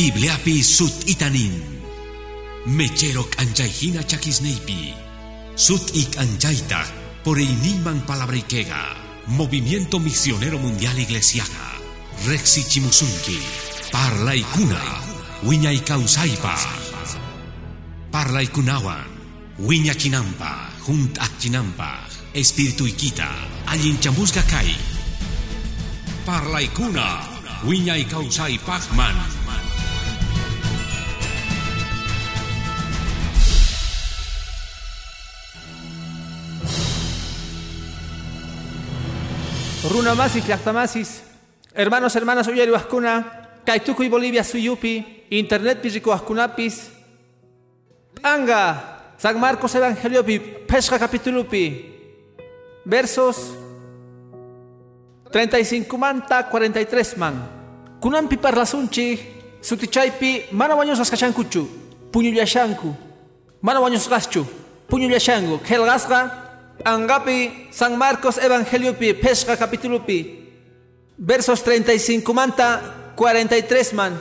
Bibliapi sut itanin. Mechero anjaihina chakisneipi. Sut ik anjaita por iniman palabrikega. Movimiento Misionero Mundial Iglesiaga. Rexi Chimusunki. Parla ikuna. Wiña ikausaipa. Parla ikunawan. Wiña chinampa. Junt chinampa. Espíritu ikita. Allin chamusga kai. Parla ikuna. Wiña. Runamasis, llaqtamasis, hermanos, hermanas, uyari waskuna, Kaituku y Bolivia suyupi, internet pisiku waskunapis, Anga, San Marcos Evangeliopi, Pesca capitulupi, versos 35 manta 43 man. Kunampi parlasunchi, sutichaypi, mana waños askachankuchu, puñullachanku, mana waños gaschu, puñullachangu, kelgasga, Angapi, San Marcos Evangeliopi, Pesca capitulupi, versos 35 manta 43 man.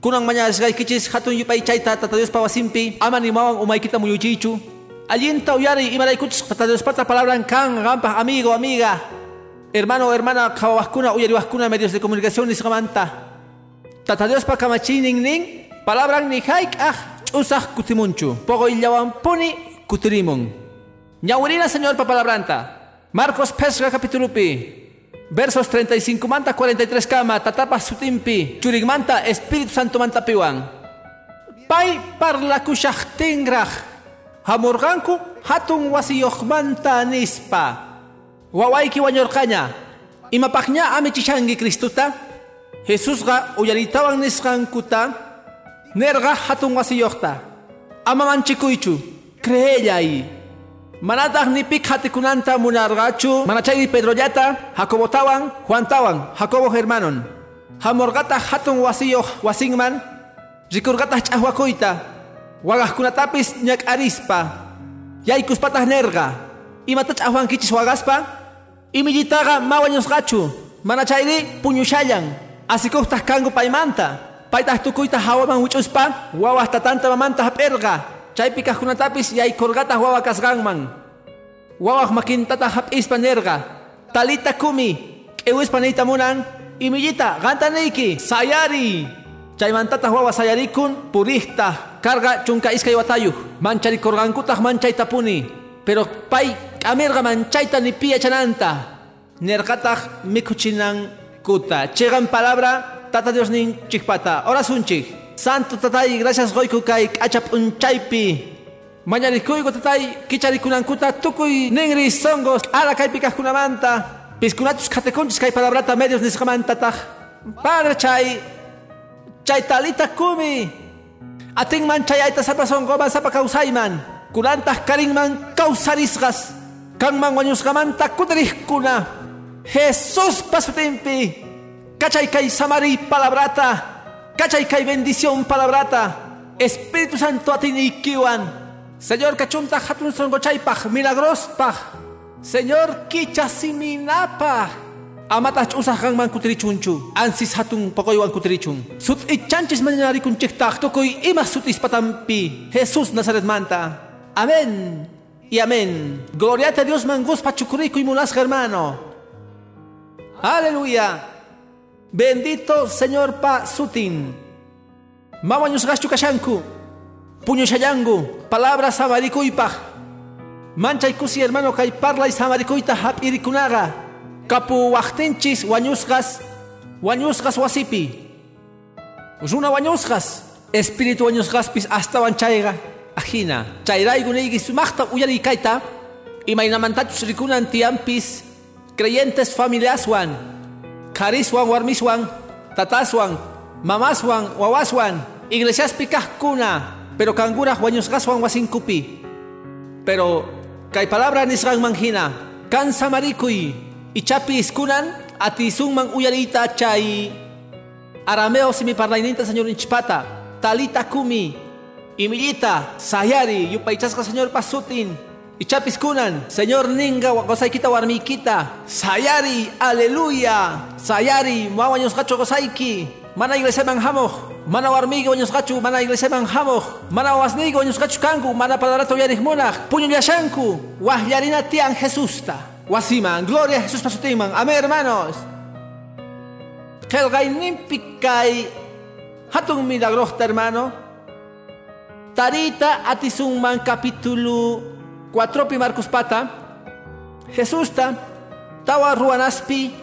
Kunang manyas gay kichis hatun yupay chayta tata Dios pawasimpi, ama ni mawang umaykita muyuchichu. Allin tauyari imalay kuchis tata Dios pata palabra kan, gampa, amigo, amiga. Hermano, hermana, kawawaskuna, uyariwaskuna, medios de comunicación, nisgamanta. Tata Dios pa kamachinin ning, palabra ni haik ah, usah kutimunchu. Pogo illawan puni kutirimon. Ñaurina, Señor, pa palabranta. Marcos Pesca capítulo pi. Versos 35 manta 43 kama tatapa sutimpi churigmanta Espíritu Santo manta piwan. Pai parla kushachtingraj. Hamurganku hatun wasiyohmanta nispa. Wawaiki wanyorkaña. Imapakña ami chichangi Kristuta. Jesusga uyaritawan nisqankuta. Nerga hatun wasiyohta. Ama manchikuychu. Creellay. Manataq ni pik hatikunanta munargachu. Manachayri Pedro Yata, Jacobo tawan, Juan tawan, Jacobo hermanon. Hamorgata hatun wasiyo wasingman, rikurgata ch'ahwakuyta, wagajkunatapis ñak arispa, yaykuspataq nerga, imata ch'ahwankichis wagaspa, imillitaqa mawañusqachu, manachayri puñushayan, asikuqtaq kangu paymanta, paytaq tukuyta hawaman wich'uspa, wawaj tatanta mamanta hap'irqa, chaypi kaqkunatapis yaykurqataq wawa kasqanman wawaq makintata hap'ispa nirqa talita kumi k''iwispa niyta munan imillita qantaniyki sayari. Chaymantataq wawa sayarikun purihta. Karqa chunka iskay watayuq mancharikurqankutaq manchayta puni pero pay k'amirqa manchayta nipiyachananta nirqataq mikuchinankuta chiqan palabra tata Dios nin chikpata. Orasunchik Santo tatay, gracias goiku kay kachap unchaypi. Mañarikuyku tatay, kicharikunankuta tukuy ningri songos, ala kay pikajkunamanta. Piskunatus katekunchis kay palabrata medios nisqamantataq. Padre chay, chay talita kumi. Ating man chay ayta sapa songoman sapa kausayman. Kunantaq karinman kausarisqas. Kanman wañusqamanta kutirihkuna. Jesus pasutimpi. Kachay kay samari palabrata. Cachay kay bendición palabrata. Espíritu Santo atinikiwan. Señor kachunta hatun songochaypaj milagrospaj. Señor kichasiminapaj. Amatach usah kangman kutirichunchu. Ansis hatun pokoywan kutirichun. Sut ichanchis mañarikun chiktaj tukuy ima sutis patampi. Jesús Nazaret manta. Amén. Y amén. Gloria a Dios mangus pachukuriku y mulas hermano. Aleluya. Bendito Señor Pa Sutin. Mawaños gachu kashanku. Puño shayangu. Palabra samarikuipaj. Mancha ikusi hermano kay parla y samarikuita hapirikunaga. Kapu wachtenchis wañusgas. Wañusgas wasipi. Usuna wañusgas. Espíritu wañusgaspis hasta wanchaiga. Ajina. Chairaigu neigi sumachta uyari kaita. Imainamantachus rikunan tiampis. Creyentes familiaswan kariswan warmiswan, tataswan, mamaswan, wawaswan, iglesias pikahkuna, pero kangurah wanyusgaswan wasinkupi. Pero kay palabra nisrang manghina, kan samarikuy, ichapi iskunan, atisun mang uyarita chay arameo si mi parlaininta señor inchpata, talita kumi, imilita, sayari, yupaychasca señor pasutin, Ichapis kunan, Señor ninga gosaykita warmikita, sayari, aleluya, sayari, muawaños hacho gosaiki, mana iglesia manhamoh, mana warmiga wañusqachu mana iglesiaman hamuq mana wasniyga wañusqachu kanku mana palarata uyariqmunaq puñullashanku waqllarina tiyan Jesusta. Wasiman gloria a Jesús pasutinman amén hermanos. Qelqayninpi kay hatun milagrosta hermano. Tarita atisunman capítulo 4 pi Marcos pata. Jesusta tawa ruanaspi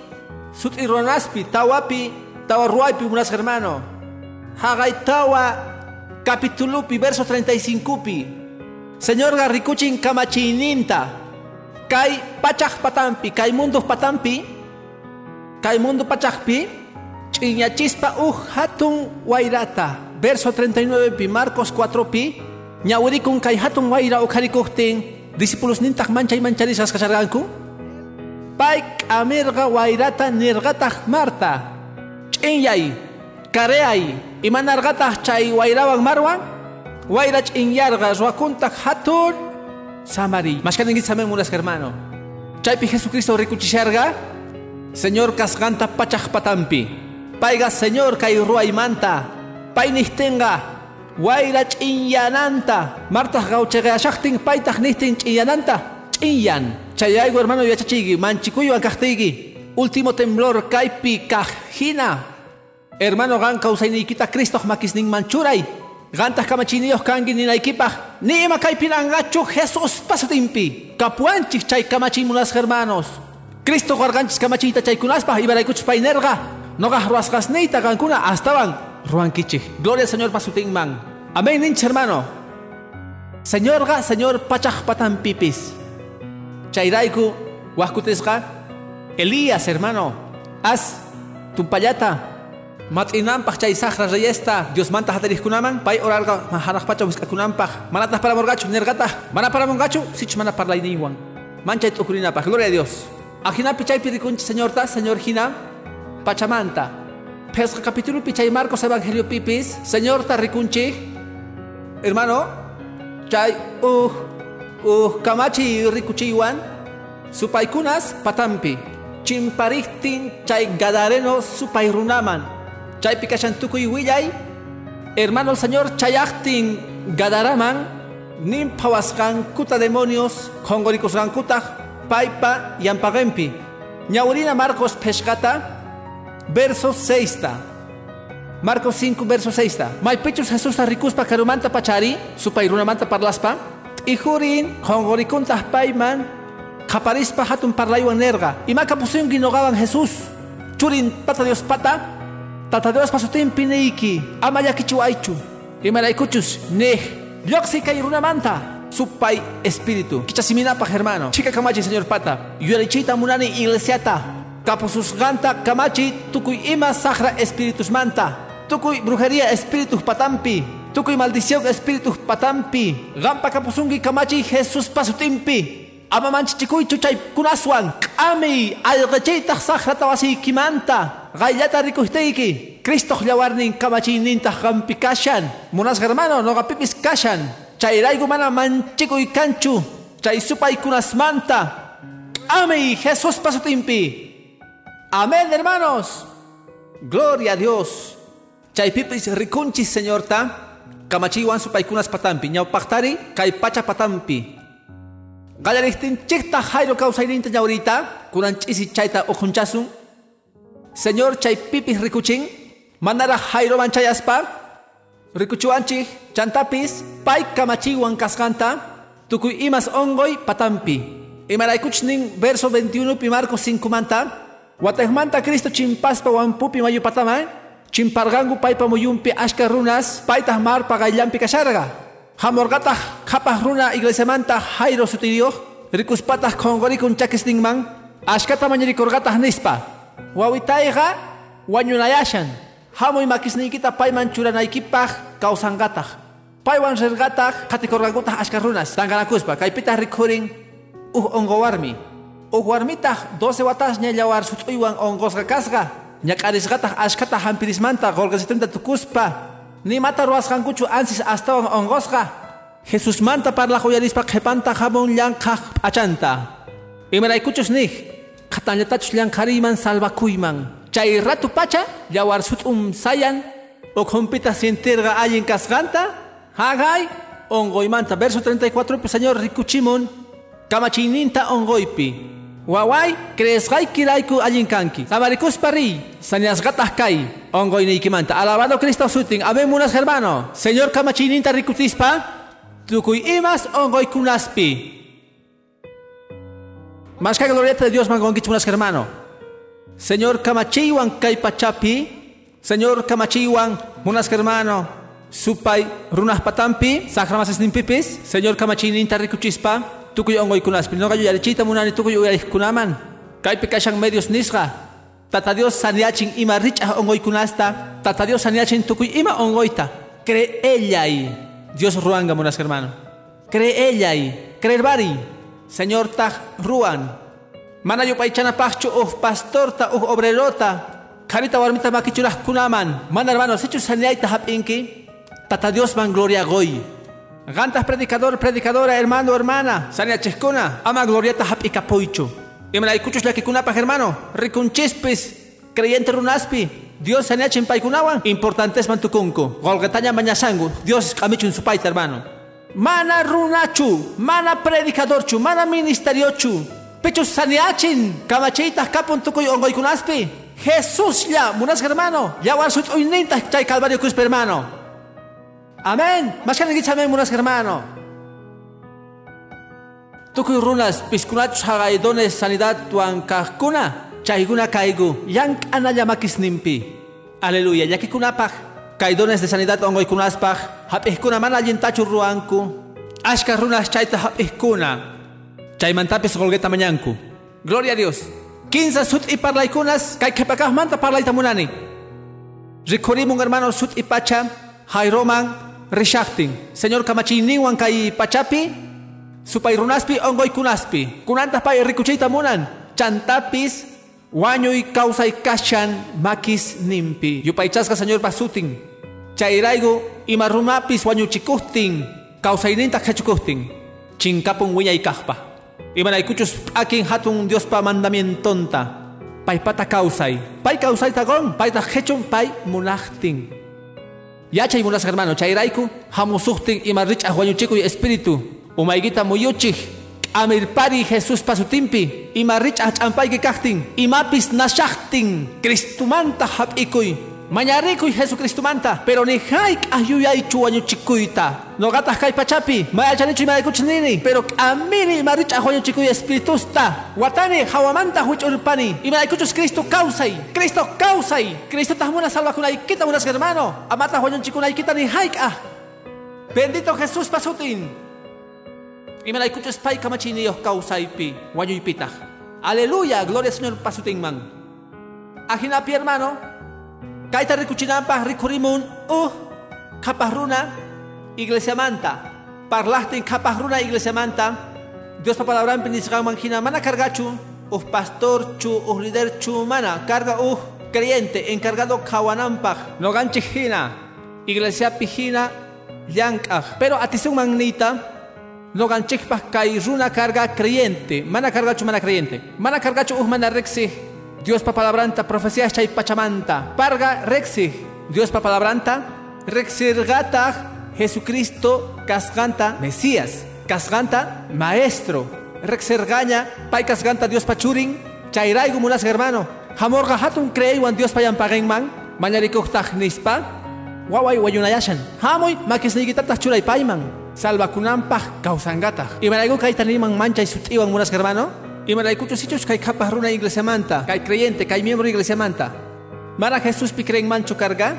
sut'i ruanaspi tawapi tawa ruaypi unas hermano. Hagaytawa capítulo pi verso 35 pi. Señor garrikuchin kamachininta kay pachak patampi kay mundo patampi kay mundo pachakpi ch'iñachispa uj hatun wairata. Verso 39 pi Marcos 4 pi ñawirikun kay hatun wayra ukharikuqtin discípulos nintak manchay mancharisas kasharganku pay k'amirqa wayrata nirqataq Marta. Ch'inyay kareay imanarqataq chay wayrawan marwan wayra ch'inyarqa ruwakuntaq hatun samari mashkaninki samen munas hermano chaypi Jesucristo rikuchisharqa Señor kasqanta pachaq patampi. Payqa Señor kay ruwaymanta pay nihtinqa wayra ch'inyananta. Martaq gawchaqashaqtin paytaq nihtin ch'inyananta. Ch'inyan. Chayaygu hermano yachachiyki manchikuywan kaqtiyki último temblor kaypi kaq hina hermano qan kawsayniykita Cristoq makisninman churay qantaq kamachiniyuq kanki ninaykipaq ni ima kaypinanqachu Jesús pasutinpi kapuanchik chay kamachimunas hermanos. Cristo warqanchis kamachiyta chaykunaspaq ibaraykuchus pay nerqa noqaq ruwasqasniyta qankuna astawan ruwankichik gloria al Señor pasutinman amén ninchik hermano. Señorqa Señor pachaq patanpipis chayrayku wajkutisqa Elías hermano. Haz tumpallata mat'inanpaq chay saqra reyesta Dios manta hatariqkunaman pay orarqa hanaqpacha wisk'akunanpaq manataq paramurqachu nirqataq mana paramunqachu sich mana parlayninwan manchay t'ukurinapaq gloria a Dios. Ajinapi chaypi rikunchik señorta señor hina pachamanta pesqa capítulo chay Marcos evangelio pipis. Señorta rikunchik hermano chay uh uh kamachi rikuchiwan supaykunas patampi. Chimpariktin chay gadareno supay runaman chaypi kashan tukuy willay hermano señor chayaktin gadaraman. Nin pawasqankuta demonios qonqorikusqankutaq paypa yampaqenpi ñawrina Marcos peshqata verso 6 Marcos 5 verso 6 maypichus Jesús rikuspa karumanta pachari supay runamanta parlaspa ihurin qonqorikuntaq payman qaparispa hatun parlaywan nerqa imaka pusunki noqawan Jesús churin pata Dios pata. Tata Dios pasutinpi niyki ama llakichu aychu imaraykuchus nej lluqsi kay runamanta supay espíritu. Kichasiminapaq hermano. Chica kamachi señor pata. Yurichita munani iglesiata kapususqanta kamachi tukuy ima saqra espíritus manta. Tukuy brujería espíritus patampi. Tukuy maldición espíritus patampi. Qampa kapusunki kamachi Jesús pasutinpi ama manchichikuychu chay kunaswan. K'ami allqachaytaq saqrata wasiykimanta qayllata rikuhtiyki Cristo llawarnin kamachiynintaq qampi kashan. Munas hermano noqapipis kashan. Chayrayku mana manchikuy kanchu. Chay supaykunasmanta k'ami Jesús pasutinpi amén hermanos. Gloria a Dios. Chaypipis rikunchis señorta kamachiywan supaykunas patampi ñawpaqtari kay pacha patampi qallariktinchikta Jairo kawsayninta ñawrita kunan ch'isi chayta uqunchasun Señor chay pipis rikuchin manara Jairoman chayaspa rikuchuanchik chantapis pay kamachiwan kasqanta tukuy imas ongoy patampi imaraykuchnin verso 21 pi Marcos 5 manta Watermanta Cristo chimpaspa wampupi mayu pataman, chimpargangu paipa muyumpi ashka runas, paitas mar pagayampi kasharga. Hamorgata kapas runa iglesia manta jairo sutidio, ricus patas con gorikun chakis dingman, ashka tamañeri nispa. Wawitaiga, wanyunayashan, hamo y maquisnikita paiman churanaikipa causangata. Paiwan sergata, katikorgangutas ashka runas, tanganakuspa, kaipita rikurin, uh ongo warmi. Uj warmitaq 12 watas ñallawar sut'uywan onqosqa kasqa ñak'arisqataq ashkata hampirismanta qolqasitanta tukuspa. Nimata ruwasqankuchu ansis astawan onqosqa Jesusmanta parlaq uyarispa qhipanta hamun llanqaq p'achanta. Imaraykuchus nih qhatanllatachus llanqariyman salvakuyman. Chay ratu pacha llawar sut'um sayan. O compita sentirga alguien casganta, hagay, ongoimanta, verso 34, pues señor rikuchimon, kamachininta ongoipi. Wawai, creesgay kiraiku allin kanki. Samarikus pari, sanias gatas kai, ongoy nikimanta. Alabado Cristo sutin, amén munas hermano. Señor kamachininta rikutispa, tukuy imas ongoy kunaspi. Más que gloria de Dios mangongichu munas hermano. Señor kamachiwan kai pachapi, Señor kamachiwan munas hermano. Supay runas patampi, sakramas pipis, Señor kamachininta rikuchispa, tukuy ongoy kunaspi. No gayo yarechita munani tukuy uyarich kunaman. Kai pikashang medios nisra. Tata Dios saniachin ima richa ongoy kunasta. Tata Dios saniachin tukuy ima ongoita. Cree ella ahí. Dios ruanga munas hermano. Cree ella ahí. Creer bari. Señor taj ruan. Mana yo paichana pachu uh pastorta uh obrerota. Karita warmita makichuras kunaman. Mana hermano, sechu saniaita hapinki. Tata Dios man gloria goy. Gantas predicador, predicadora, hermano, hermana. Sania chescona. Ama glorieta hapika poicho. Y me la escuchas la que kunapa, hermano. Ricunchispis. Creyente runaspi. Dios sania chimpaicunawan. Importantes mantukunko. Golgataña mañasangu. Dios kamichun su paita, hermano. Mana runachu. Mana predicadorchu. Mana ministeriochu. Pecho saniachin. Kamacheitas kapun tukuy ongoikunaspi. Jesús ya, munas hermano. Ya warsut uinintas chay calvario cuspe, hermano. Amén. Más que amén, munas hermano. Tukuy runas, piskunachus hagaidones sanidad tuan kahkuna. Chayguna kaigu. Yank anaya makis nimpi. Aleluya. Yaki kunapaj. Kaidones de sanidad ongoy kunaspaj. Hapihkuna mana yintachu ruanku. Ashka runas chayta hapihkuna. Chaymantapis golgeta mañanku. Gloria a Dios. Quinza sut y parlaikunas. Kai kepakaj manta parlaita munani. Rikurimun hermano sut y pacha. Jairoman rishaktin. Señor kamachiniwan kay pachapi, supay runaspi ongoy kunaspi. Kunantas pay rikuchita munan. Chantapis, wañoy kausay kashan makis nimpi. Yupaychasca señor basutin. Chayraigo imarunapis wañuchikuhtin. Kausayninta hechukuhtin. Chinkapun wiñay kahpa. Imanaykuchus akin hatun Dios pa mandamientonta. Pay pata kausay. Pay kausay tagon. Pay ta hechun pay munachtin. Yachay munas hermano, chayraiku, hamusuhtin ima rich ahuañuchiku y espíritu. Umaygita muyuchih, amirpari Jesús pasutimpi, ima rich achampayki kahtin, imapis nashachtin, Cristumanta hapikuy. Mañarikuy Jesucristumanta, pero ni haik ayuyaychu wañuchikuyta. No gatas kay pachapi, mayachanichu imaykuchnini, pero amini ima rich ahuañuchiku y espiritusta. Watani hawamanta huichurpani, imaykuchus Cristo causay, Cristo causay, Cristo tahmuna salva kunaykita munas hermano, amata huañuchikunaykita ni haik ah. Bendito Jesús pasutin. Imaykuchus pay kamachini yo causaypi, wañuypita. Aleluya, gloria al Señor pasutin man. Ajinapi hermano, Kaita rikuchinampa rikurimun uh kapahruna iglesia manta. Parlaste kapahruna iglesia manta. Dios pa palabra penisgan manjina mana cargachu uh pastor chu uh líder chu mana carga uh creyente encargado kawanampa no ganchijina iglesia pijina yankaj pero atisung magnita no ganchikpa kai runa carga creyente mana cargachu mana creyente mana cargachu uh mana rexi Dios pa palabranta profecías chay pachamanta. Parga rexi. Dios pa palabranta rexirgata Jesucristo casganta Mesías. Casganta maestro. Rexergaña pay casganta Dios pachurin. Chayraigu munas hermano. Hamorga hatun creywan Dios payan pagengman. Mañarikuktag nispa. Waway wayunayashan. Hamoy makisnigitatah churay payman. Salva kunampah kausangata. Imaraigu kaitaniman manchay sutiwan munas hermano. Y sitios que hay capas runa iglesia manta, hay creyente, hay miembro iglesia manta. Mara Jesús picreen mancho carga,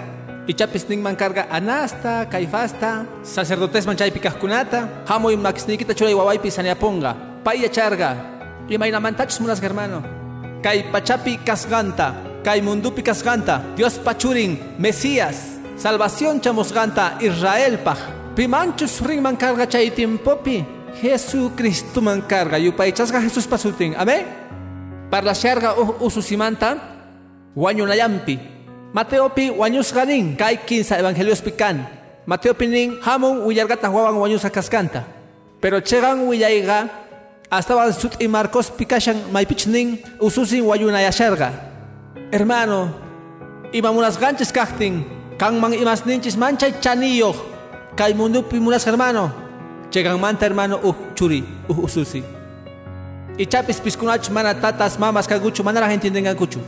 y chapis ning man carga anasta, caifasta, sacerdotes manchay picascunata, hamo y maxniquita chula y guawai pisania ponga, paya charga, y maina mantachos munas hermano. Kai pachapi casganta, kai mundupi casganta, Dios pachurin, Mesías, salvación chamosganta, Israel paj. Pimanchus ring man carga chay timpopi, Jesucristo man carga yupaychasqa Jesús pasutin amén parlasharqa uh ususimanta wañunallampi Mateopi wañusqanin kay kinsa evangeliospi kan Mateopi nin hamun willargataq wawan wañusqa kasqanta pero chegan willayqa hasta sut y Marcos pikashan maypich nin ususin wañunayasharqa hermano imamunasqanchis kaqtin Kanman imas ninchis manchay chaniyo. Kay mundupi munas hermano. Chegan manta hermano uh churi uh ususi. Ichapis piskunach mana tatas mamas kaguchu manara entienden kuchu.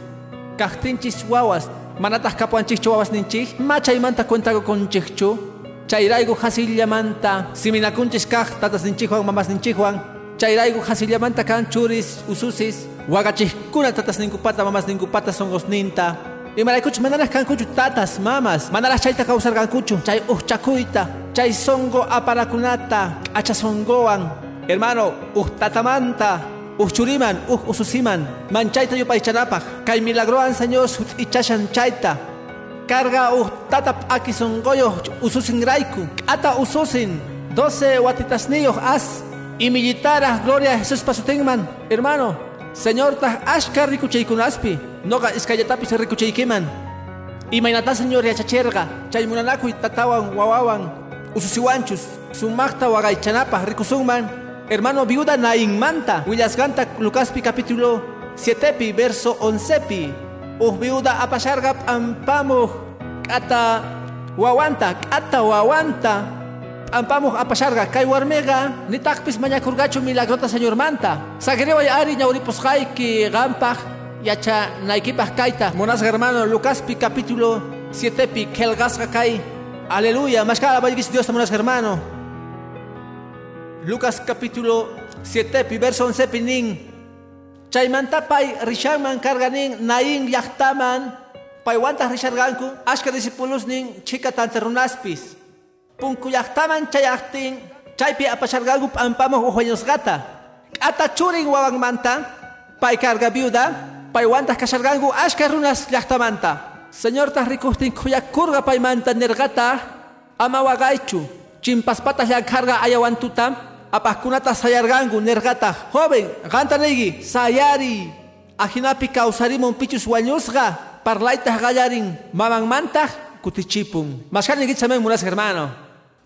Kajtinchis wawas manatas kapuanchikchu wawas ninchik. Machay manta cuentago conchikchu. Chayraigo hasillamanta siminakunchis kaj tatas ninchijuan mamas ninchijuan. Chayraigo hasillamanta kan churis ususis. Wagachihkuna tatas ninkupata mamas ninkupata songos ninta. Y maraykuchu manaras kankuchu tatas mamas. Manaras chayta kausar kankuchu. Chay uhchakuita. Chay songo aparakunata. Acha songoan. Hermano, uh tatamanta. Uh churiman, uh ususiman. Manchayta yupay chanapaj. Kay milagroan señor ichashan chayta. Carga uh tatap aki songoyo ususin raiku. Ata ususin. Doce watitas niyo as. Y gloria a Jesús pasutenman. Hermano, Señor tah ashka rikuchaykunaspi. Noga iskayatapis rikuchaykiman. Imaynata señor yachacherga. Chay munanakuy tatawan wawawan. Ususiwanchus. Sumakta wagaychanapaj rikusunman. Hermano viuda nainmanta. Willasganta Lucaspi capítulo 7 verso 11 Uh viuda apasharga ampamuj. Kata wawanta. Kata wawanta. Ampamuj apasharga kay warmega nitakpis mañakurgachu milagrota señor manta. Sagreway ari ñawripuskayki gampaj yacha naikipaj kaita. Monas hermano Lucaspi capítulo 7 pi kelgasga kay. Aleluya, mashkala valgis Dios monas hermano. Lucas capítulo 7 pi verso 11 pi ning. Chaymanta pay rishaman karganin naing yahtaman pay wantah risharganku ashka discípulos ning chika tanterunaspis. Punku yahtaman chayahtin chaypi apasharganku ampamos ujueños gata. Ata churin wawang manta pay carga viuda pay wantah kasharganku ashka runas yahtamanta. Señor tah rikuhtin kuyakurga pay manta nergata ama wagaychu. Chimpaspatas ya carga ayawantuta apaskunata sayargangu nergata joven gantanegi. Sayari ajinapi kausarimun pichus wañusga parlaita gallarin maman manta kutichipun. Maskani gitsamen munas hermano.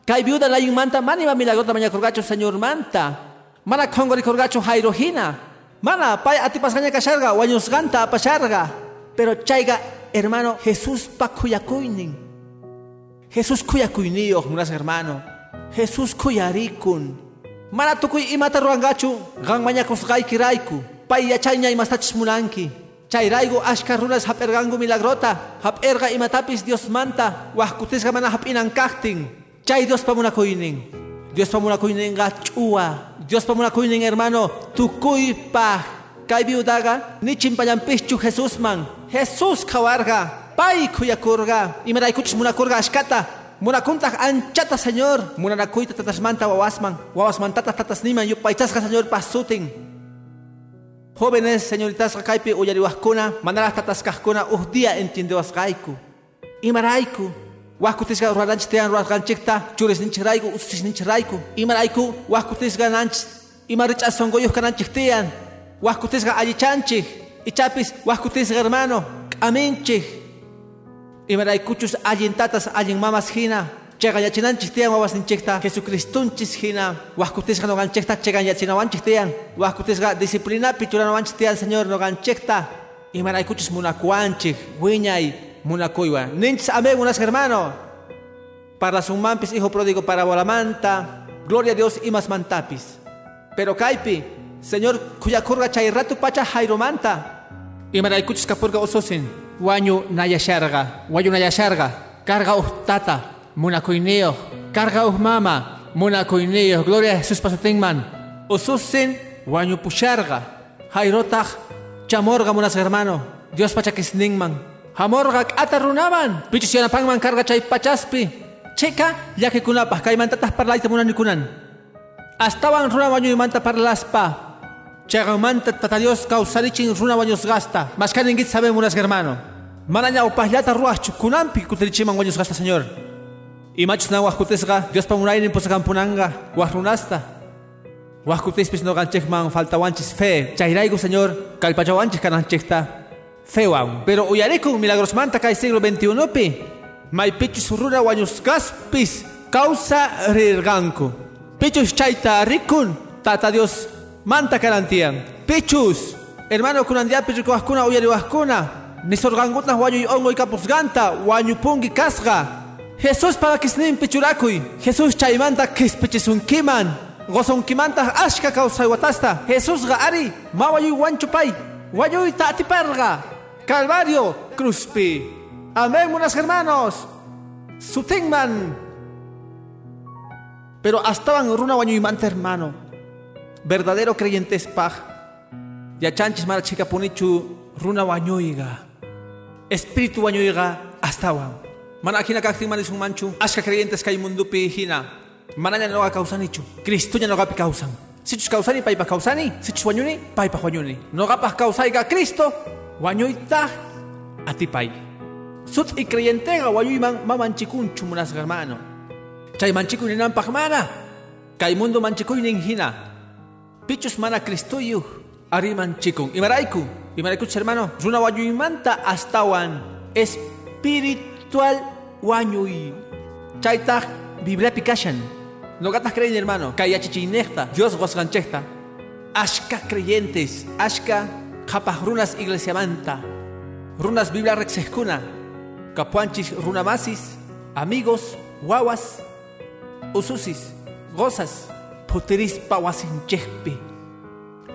Kay viuda layin manta mani ma milagrota maña korgacho señor manta. Mana kongori korgacho jairojina. Mana pay atipasgaña kasharga wañusganta apasharga. Pero chaiga hermano Jesús pakuyakuinin Jesús kuyakuyniyo munas hermano. Jesús kuyarikun Mana tukuy imata ruangachu, kusgay kiraiku. Pay yachaynya imastachis munanki. Chayraigo ashka runas hapergangu milagrota. Haperga imatapis Dios manta. Wahkutisga mana hapinan kahting. Chay Dios pamunakuinin. Dios pamunakuinin gachua. Dios pamunakuinin hermano. Tukuy pa. Kay biudaga. Nichin payampischu Jesús man. Jesús kawarga. Pay kuyakurga. Imaraykuchis munakurga ashkata. Munakuntak anchata señor. Munanakuita tatasmanta wawasman. Wawasman tatas tatas niman yupaitasca señor pasutin. Jóvenes, señoritas kaipi uyariwaskuna, manaras tataskajkuna uh día entiendewasqayku. Imarayku. Wahkutisga ruranchitean ruarganchikta, churis ninchirayku, ususis ninchirayku. Imarayku, wahkutisga nanch, imarich songoyuh kananchiktian. Wahkutisga allichanchik, ichapis wahkutisga hermano, aminchik. Imaraykuchus allin tatas allin mamas hina. Chegan yachinanchis tiyan wawas ninchikta Jesucristunchis hina. Wahkutisga noganchikta chegan yachinawanchik tiyan. Wahkutisga disciplina pichuranawanchik tiyan Señor noganchikta. Imaraykuchus munakuanchik, wiñay, munakuywa. Ninchis amén unas hermano. Para sumampis hijo pródigo para bolamanta. Gloria a Dios y más mantapis. Pero kaipi, Señor kuyakurga chay ratu pacha jairomanta. Imaraykuchus kapurga ososin. Wanyu nayasharga, wanyu nayasharga, carga uh tata, munakuineo, carga uh mama, munakuineo, gloria a Jesús pasatingman, ususin, wanyu pusharga, jairotag, chamorga munas hermano, Dios pachakisningman, hamorga atarunaban, pichis pangman carga chay pachaspi, cheka, ya que kunapa, kaimantatas parlaita munanikunan, astawan runa wanyu imanta parlaspa, Chagamanta tatarios causarichin runa waños gasta. Mas kaningit sabe munas hermano. Manaña upahlata ruach kunampi kutrichiman waños gasta señor. Y machos na wahkutesga Dios pamunaynin pusakampunanga wahrunasta. Wahkutespis no ganchekman falta wanchis fe. Chairaigo señor kalpachawanchis kananchekta. Fewan. Pero uyarikun milagros manta kay siglo XXI pi. May pichus runa waños gaspis. Causa rirganku. Pichus chaita rikun. Tata Dios manta karantian. Pichus. Hermano kunandia pichuko waskuna uyari waskuna. nisorqankuta wañuy ongoy kapusqanta wañupunki kasqa Jesús para kisnin pichurakuy. Jesús chaymanta kispichisunkiman gozonkimanta ashka kawsaywatasta Jesús ga ari mawayuy wanchupay wayuy tatiparga. Calvario cruzpi Amén unas hermanos. Sutingman. Pero hasta runa wañuymanta hermano verdadero creyentes paj. Ya chanchis mara chica punichu runa wañuyga espíritu wañuyga astawan mana hina kaktin manis manchu ashka creyentes kay mundupi hina. Mananya noga kausanichu cristo ya noga pi kausan. Sichus kausani paipa kausani sichus wañuni paipa wañuni noga pa kausaiga cristo wañuyta atipay sut y creyentega wañuyman mamanchikunchu munas hermano. Chay manchikuy ninanpaq mana kay mundo manchikuynin hina pichus mana cristuyuj arimanchikun imarayku imaraykuchus hermano. Runa wañuymanta astawan espiritual wañuy chaytaq bibliapi kashan. Nogataq creyen hermano. Kay yachachinejta dios qosqanchejta ashka creyentes ashka qhapaq runas iglesiamanta runas biblia reqsejkuna kapuanchis runamasis amigos wawas ususis gozas puterispa wasinchejpi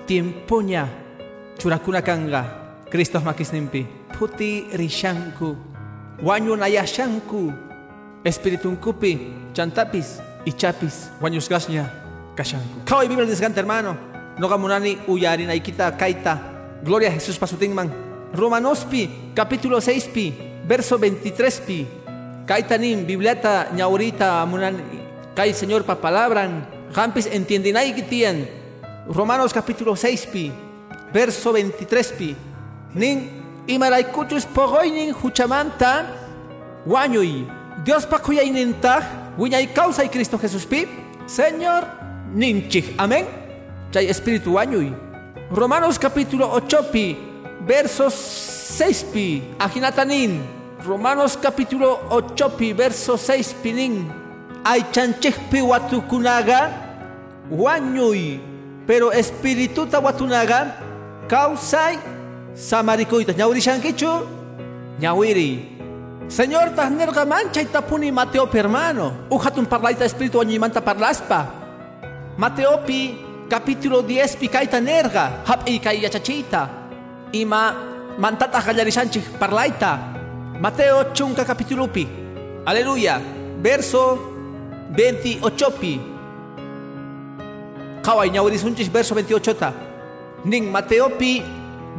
tiempoña churakuna kanga. Cristo makisnimpi puti rishanku. Wañu nayashanku espiritunkupi chantapis ichapis wañusgasña kashanku. Kawai biblia desganta hermano. Noga munani uyarinaykita kaita. Gloria a Jesús pasutinman Romanospi capítulo 6 pi verso 23 pi. Kaitanin bibliata ñaurita munani Kay Señor pa entiendenay kitian. Romanos capítulo 6 pi, verso 23 pi. Nin imaraykuchus pogoy nin huchamanta, wañuy. Dios pa kuyay nintag, wiñay causa y Cristo Jesús pi. Señor, ninchik. Amén. Chay espíritu wañuy. Romanos capítulo 8 pi, verso 6 pi. Ajinatanin. Romanos capítulo 8 pi, verso 6 pi nin aychanchikpi watukunaga wañuy pero espirituta watunaga kawsay samarikuyta ñawirishankichu ñawiri. Señor tahnerga manchay tapuni Mateo hermano. Ujatun parlayta espíritu wañuymanta parlaspa. Mateopi capítulo 10 pi kayta nerga hap'i kay yachachita. Ima mantata qallarishanchik parlayta Mateo chunka capítulo pi Aleluya. Verso 28 pi. Kawai ñawrisunchis verso 28 ta. Nin Mateo pi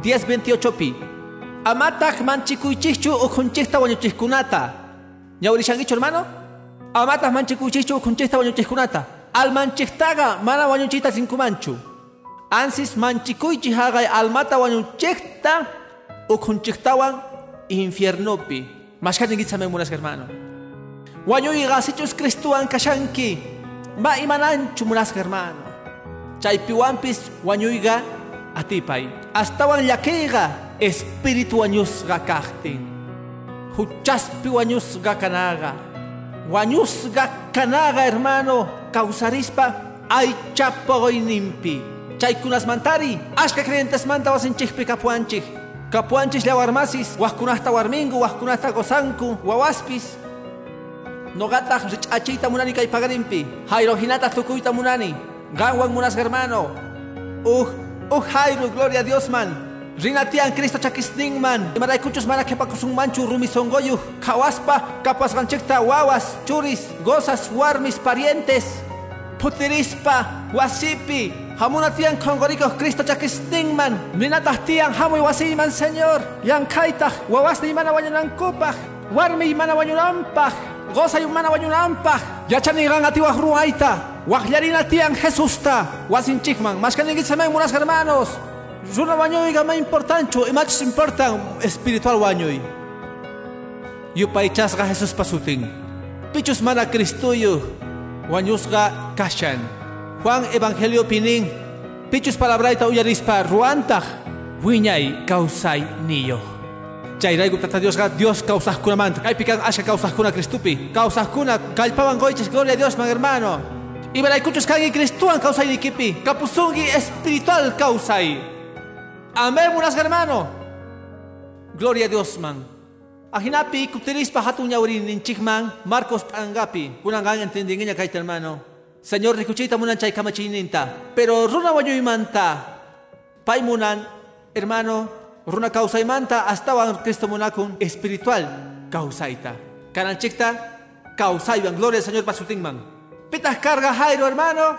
10 28 pi. Amatak manchikuychichu ukunchikta wañuchikkunata. ¿Ñawrishankichu hermano? Amatak manchikuychichu ukunchikta wañuchikkunata. Al manchiktaga mana wañuchita sinkumanchu. Ansis manchikuychi hagay almata wañuchikta ukunchiktawan infiernopi. Mashkatingitsamen munas hermano. Wañuyqa sichus Cristuwan kashanki ma imananchu munasqa hermano. Chaypiwanpis wañuyqa atipay. Astawan llakiyqa espíritu wañusqa kaqtin huchaspi wañusqa kanaqa wañusqa kanaqa hermano kawsarispa aychapogoyninpi chaykunasmantari ashka creyentesmanta wasinchikpi kapuanchik. Kapuanchik llawarmasis waqkunaqta warminku waqkunaqta gozanku wawaspis Nogataq rich'achiyta munani kay pagarimpi. Jairo hinata tukuyta munani. Ganwan munas hermano. Uh, uh Jairo, gloria a Dios man. Rinatian Cristo chakisningman. Imaraykuchus mana kepakusunmanchu rumisongoyu. Kawaspa, kapasganchikta wawas, churis, gozas, warmis, parientes. Putirispa, wasipi. Hamunatian kongorikos Cristo chakisningman. Ninatah tian hamuy wasiman, Señor. Yang kaitah, wawas ni mana wanyanangkupah. Warmi mana wanyunampah goza mana wañunampaq yachanigan atiwaq ruayta waqllarina Jesusta wasinchikman mashkaninkichaman munas hermanos. Runa wañuyqa ma importanchu imachus importan espiritual wañuy yupaychasqa Jesús pasutin pichus mana Cristuyu wañusqa kashan. Juan Evangelio pinin pichus palabrayta uyarispa ruantaq wiñay kawsay niyo Chayraygu tata Dios Dios kuna manta. Kay pikan asha kuna Cristupi. kuna kalpawan goiches gloria a Dios man hermano. Ibaraykuchus kangi Cristuan causay nikipi. Kapusungi espiritual causay. Amén unas hermano. Gloria a Dios man. Ajinapi kutirispa hatun yawrin ninchikman Marcos Angapi. Kunangan entendinginya kay hermano. Señor rikuchita munan chay kamachininta. Pero runa manta. Paimunan hermano runa manta hasta wan Cristo munakun espiritual kausaita. Kananchikta kausaiban gloria al Señor pasutingman. Pitas carga Jairo hermano.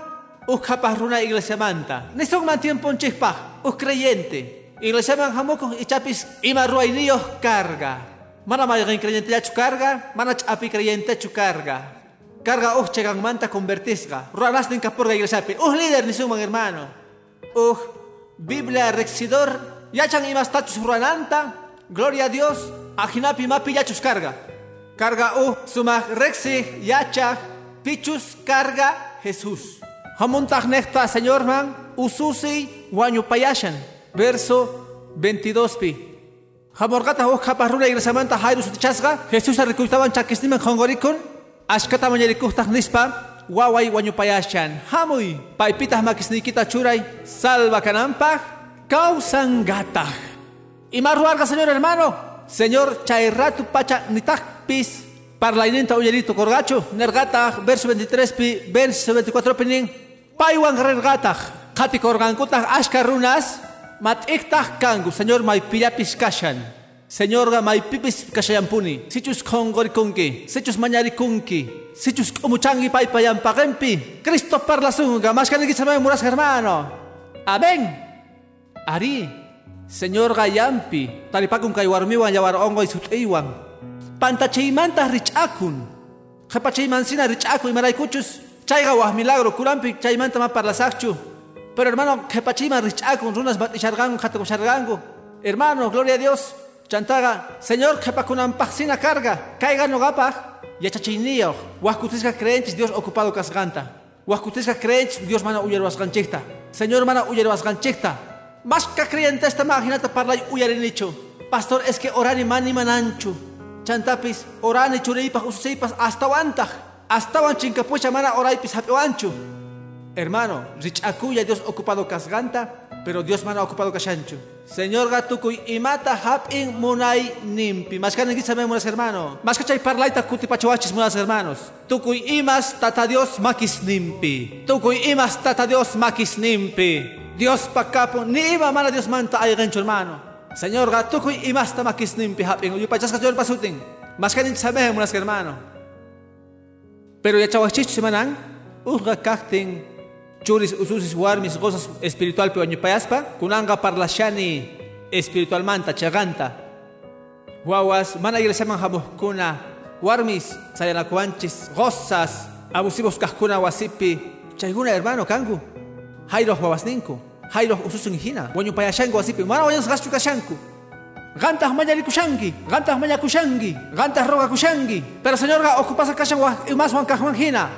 Uskapas runa iglesia manta. Nesong man tiempo chikpa. Us creyente. Iglesia man hamokon ichapis ima ruainillos carga. Mana mayroong creyente ya carga, mana api creyente chu carga. Carga oh chegang manta convertisga. Ruanas din kapurga iglesia. Uh líder ni sumang hermano. Uh Biblia rexidor. Ya chang imas tachus ruananta. Gloria a Dios. Ajinapi mapi ya chus carga. Carga uh sumag rexi yacha pichus carga Jesús. Hamontag nechta Señor man ususi wanyu payashan. Verso 22 pi. Hamorgata ho kaparruna ingresamanta Jairo sutichasqa Jesús recurtaban chakisniman hongorikun ashkata mañarikuhtaq nispa waway wañupayashan hamuy paypitaq makisniykita churay salva kananpaq kawsangataq ima ruwarqa señor hermano señor chay ratu pacha nitaqpis parlayninta uyarito korgachu nergataq verso 23 pi verso 24 pi nin paywan rergataq qhati korgankutaq ashka runas Mat'iktaq kangu, Señor maypillapis kashan. Señor ga maypipis kashayampuni. Sichus kongorikunki, sichus mañarikunki, sichus umuchangi paypayampaqempi. Cristo parlasunga, más que muras hermano. Amén. Ari, Señor gayampi, talipakun kay warmiwan yawar ongoy sut'iwan. Pantachaymanta rich'akun. Qhapachaymansina rich'akun imaraykuchus. Chayga wah milagro kurampi chaymanta ma parlasaqchu. Pero hermano, que pachima richakun runas batishargangu katakushargangu. Hermano, gloria a Dios. Chantaga, Señor, paxina carga. Caiga no gapag. Yachachinio. Huascutisca creenches, Dios ocupado casganta. Huascutisca creenches, Dios mana uyero ganchecta. Señor mana uyero ganchecta. Más que creyente esta maginata parla uyarinicho. Pastor, es que orani mani mananchu. Chantapis, orani churipas, ususipas, hasta wantaj. Hasta wan chincapucha mana oraipis ancho. Hermano, richakuya Dios ocupado casganta, pero Dios mana ocupado kashanchu. Señor gatukuy imata hapin munay nimpi. Más que sabemos hermano. Más que chay parlaita kutipachawachis munas hermanos. Tukuy imas tata Dios makis nimpi. Tukuy imas tata Dios makis nimpi. Dios pakapo ni iba mana Dios manta ay gancho hermano. Señor gatukuy imas ta makis nimpi hapin. Uy pachas ka pasuting. Más que sabemos hermano. Pero ya chawachich manang. Uga kakting churis ususis warmis gozas espiritual pe kunanga parlashani espiritual manta chaganta wawas mana iglesia kuna warmis sayanakuanchis gozas abusivos kahkuna wasipi chayguna hermano kangu jairo wawasninku jairo ususun hina payashangu wasipi. Mana wañas gastu kashanku. Gantah mayari kushangi, gantah maya kushangi, gantah roga kushangi. Pero señor ga ocupas kashan wa imas wan kahman hina.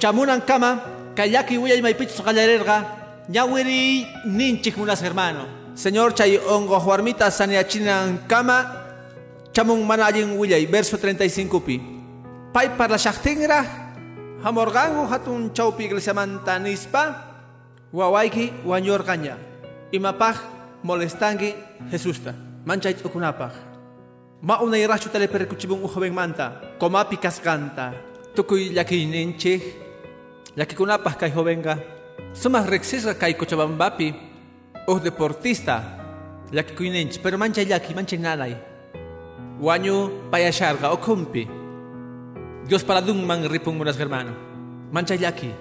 Chamunan kama kayaki uyay maypichus qallarirqa ñawiri ninchik munas hermano. Señor chay ongo huarmita saniachinan kama chamun mana allin willay verso 35 pi. Pay para shaqtinra hamorgangu hatun chawpi iglesiamanta nispa wawayki wañorqaña imapaq molestangi Jesusta manchay t'ukunapaq ma unayraqchu taleperkuchibun ujovenmanta komapi kasqanta tukuy llakiyninchik Yakikunapaj kay jovenga, sumas rexisga kay Cochabambapi, o deportista, yakikuinench, pero mancha yaki, mancha nanay. Wanyu payasharga o kumpi. Dios para man ripung munas hermano. Mancha yaki.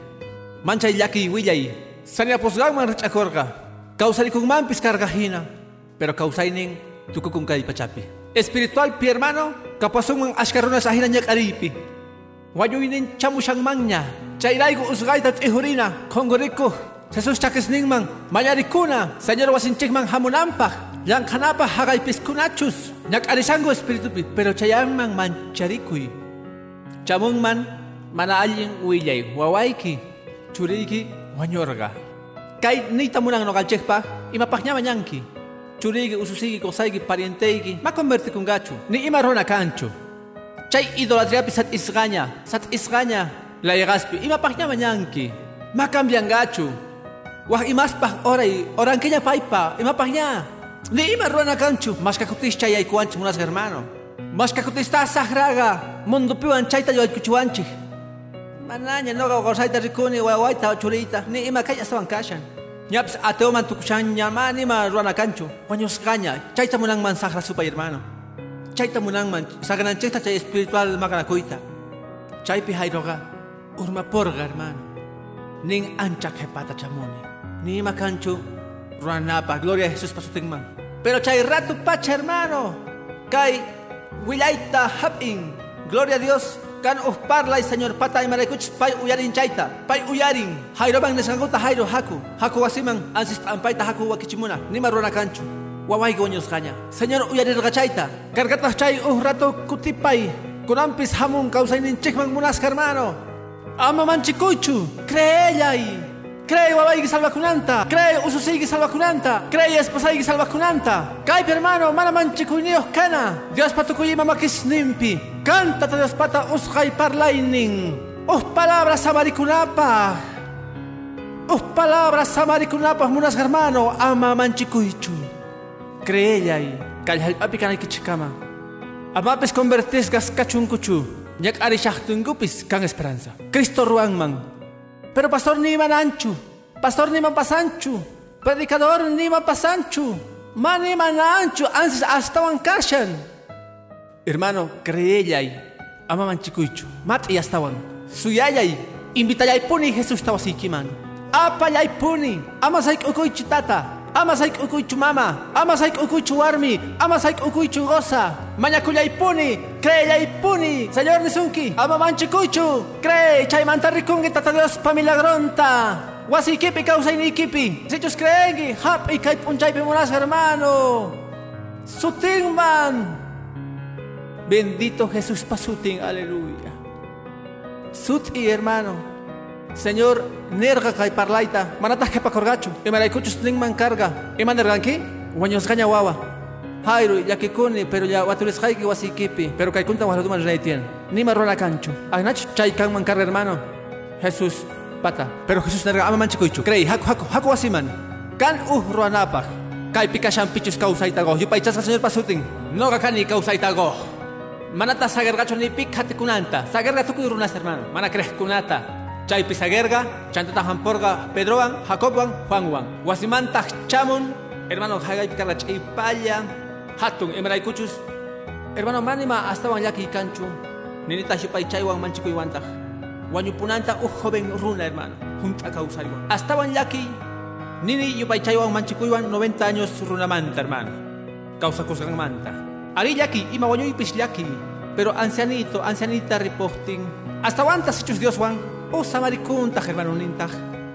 Mancha yaki willay. Sanya posgang man richakorga. Kausari kung mampis hina. Pero kausainin tukukung kay pachapi. Espiritual pi hermano, kapasong mang askarunas ahinan yak aripi. Wanyu inin chamushang mangnya. Chayrayku usqayta t'ihurina qunqurikuq Jesus chakisninman mañarikuna Señor wasinchikman hamunanpaq llank'anapaq haqaypiskunachus ñak'arishanku espiritupi pero chayanman mancharikuy chamunman mana allin willay wawayki churiyki wañurqa kay niyta munan noqanchikpaq imapaqña mañanki churiyki ususiyki qusayki parienteyki ma convertikunqachu ni ima runa kanchu chay idolatriapi sat isqaña sat isqaña la yegaspi ima paknya manyanki makam gachu wah imas pak orai orang kenya paipa ima paknya Ni ima ruana canchu. Mas kakutis chay aykuanchi munas hermano. Mas kakutis ta sahraga. Mundo piwan chayta yo. Manaña noga gozaita rikuni wawaita churita. Ni ima kaya estaban kashan. Nyaps ateo man tukushan nyamani ma ruana canchu. Waños gaña. Chayta munang man sahra supa hermano. Chayta munang man saganan chayta chay espiritual maganakuita. Chaypi hayroga. Urma porga hermano. Ning ancha hepata chamoni. Ni ima canchu. Ruanapa. Gloria a Jesús pasutingman. Pero chay rato pacha hermano. Kay wilaita hapin. Gloria a Dios. Kan us parlay señor pata y maracuch pay uyarin chaita. Pay uyarin. Jairo bang nesanguta jairo haku. Haku wasiman ansis ampaita haku wakichimuna. Ni maruna cancho. Wawai goños caña. Señor uyarir gachaita. Cargatas chay uh rato kutipay. Kunampis hamun causainin chikman munas hermano. Ama manchikuchu. Creellay. Cree wawaigi salvacunanta. Cree ususigi salvacunanta. Cree esposaigi salvacunanta. Kaipi hermano, mana manchikuinios cana. Dios patukuyima makis nimpi. Cántate Dios pata usjay parlainin. Us palabras samaricunapa. Us palabras samaricunapa munas hermano. Ama manchikuichu. Creellay. Kayhal api kanay kichikama. Amapis convertis gas kachunkuchu. Nyak ari shahtungupis kan esperanza. Cristo ruangman. Pero pastor ni man ancho, pastor ni man pasancho, predicador ni man pasancho, man ni man ancho, antes hasta kashan. Hermano, creellay, amaman chikuichu, mat y hasta wan. Suyayay, invitayay puni Jesús tawa sikiman. Apayay puni, amasay ukuichu tata, amasay ukuichu mama, amasay ukuichu armi, amasay ukuichu goza. Mañakulay puni, creellay puni, Señor Nisunki, amaman chikuichu, cree, chay mantarrikungi tata Dios pa milagronta. Wasi kipi causa ni kipi. Si ellos creen, hap y kai pimunas hermano. Sutingman. Bendito Jesús pasuting, aleluya. Sut y hermano. Señor, nerga kay parlaita, manatas que pakorgacho, y maraykuchus man carga, y manerganki, guaños gaña guava. Jairo, ya pero ya watulis haiki wasikipi, pero kay kunta reitien, ni marrona cancho. Agnach chay man carga hermano. Jesús, pata, pero Jesús nerga ama manchikuichu, crei, haku haku, haku wasiman. Kan uh ruanapaj, kay pikashan pichus kausaitago, yupaychasca señor pasutin, no gakani kausaitago. Manata sagergacho ni pik kunanta, sagerga tukuy runas hermano, mana crees kunata. Chay pisagerga, chantata hamporga, Pedroan, Jacoban, Juanwan. Wasimanta chamun, hermano hagay picarla chaypalla, hatun, emeraykuchus. Hermano manima hasta yaki canchu. Ninita shupay chaywan manchikuy wanta. Wanyupunanta uh joven runa hermano, junta causariwan. Hasta yaki, nini yupay chaywan manchikuywan 90 años runamanta hermano. Causa manta. Ari yaki, ima wanyu yaki. Pero ancianito, ancianita reporting. Hasta wantas hechos Dios wan, o samaricunta hermano nintaj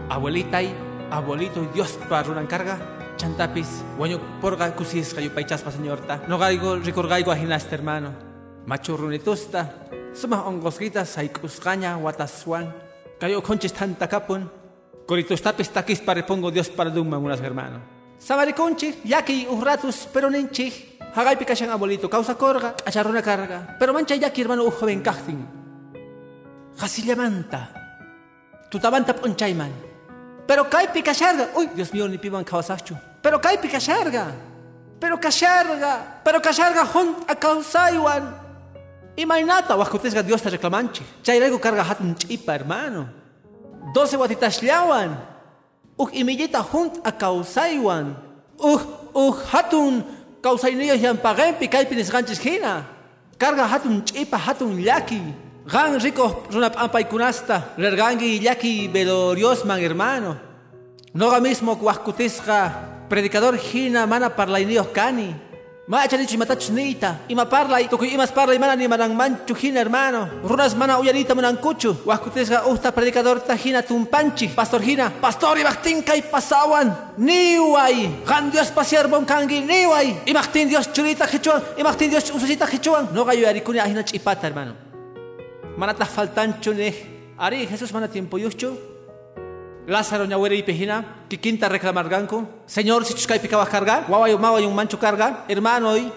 abuelita y abuelito y Dios para una carga chantapis guaño porga kusis kayo paichas pa señorta no gaigo ricorgaigo ajinaste hermano. Macho runitusta suma ongosgita saikusgaña wataswan kayo conches tanta capon coritostapis takis para repongo Dios para duma unas hermano. Samaricunchi yaki urratus pero ninchi Hagay pikasyan abuelito, causa corga, acharrona carga. Pero mancha yaki hermano ujo ben kachting. Jasillamanta. Tutamanta ponchayman. Pero kay pikasharga. Uy, Dios mío, ni piban kawasachu. Pero kay pikasharga. Pero kasharga. Pero kasharga hunt a kausaywan. Imaynata, wakutesga Dios te reclamanchi. Chayrego carga hatun chipa, hermano. Doce watitashliawan. Uj imillita hunt a kausaywan. Uj, uj hatun kausaynillos yan pagempi kaypi nisganchis hina. Carga hatun chipa, hatun llaki. Gan rico runap ampaikunasta, lergangi yaki veloriosman hermano. Noga mismo kuaskutisqa predicador hina mana parlainios kani. Ma achanichi matachnita, ima parlay, tukuy imas parlay mana ni manang manchu hina hermano. Runas mana uyanita manankuchu, waskutisqa usta predicador ta hina tumpanchi, pastor hina, pastor ibaktin kay pasawan, niway, gan Dios pasiar bon kangi, niway, imaktin Dios churita hichuan, imaktin Dios ususita hichuan, noga yuyarikuni ahina chipata hermano. Manata faltancho ne. Ari Jesús mana tiempo yucho. Lázaro ñawere y pejina, que quinta reclamar ganco. Señor, si chuscay picaba carga, guawayo mawayo un mancho carga, hermano y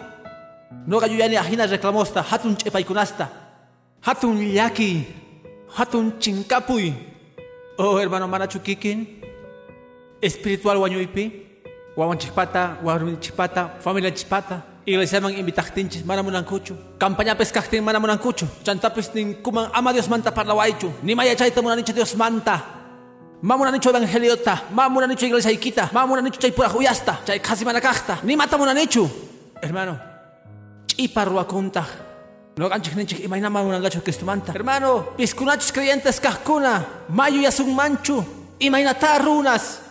no gayuyani ajina reclamosta, hatun chepaikunasta, hatun yaki, hatun chinkapuy. Oh hermano mana chukikin, espiritual guanyuipi, wawan chispata, warmin chispata, familia chispata. Iglesia man invitachtinchis, mana munankuchu. Campaña pescachtin, mana munankuchu. Chantapis nin kuman ama Dios manta parlawaichu. Ni maya chaita munanicho Dios manta. Mamuna nicho evangeliota, mamuna nicho iglesia ikita, mamuna nicho chay pura huyasta, chay casi manakachta, ni mata muna nicho. Hermano, chipa ruakunta. No ganchik ninchik imaina mamuna gacho cristumanta. Hermano, piscunachos creyentes kahkuna, mayu yasun manchu, imainata runas,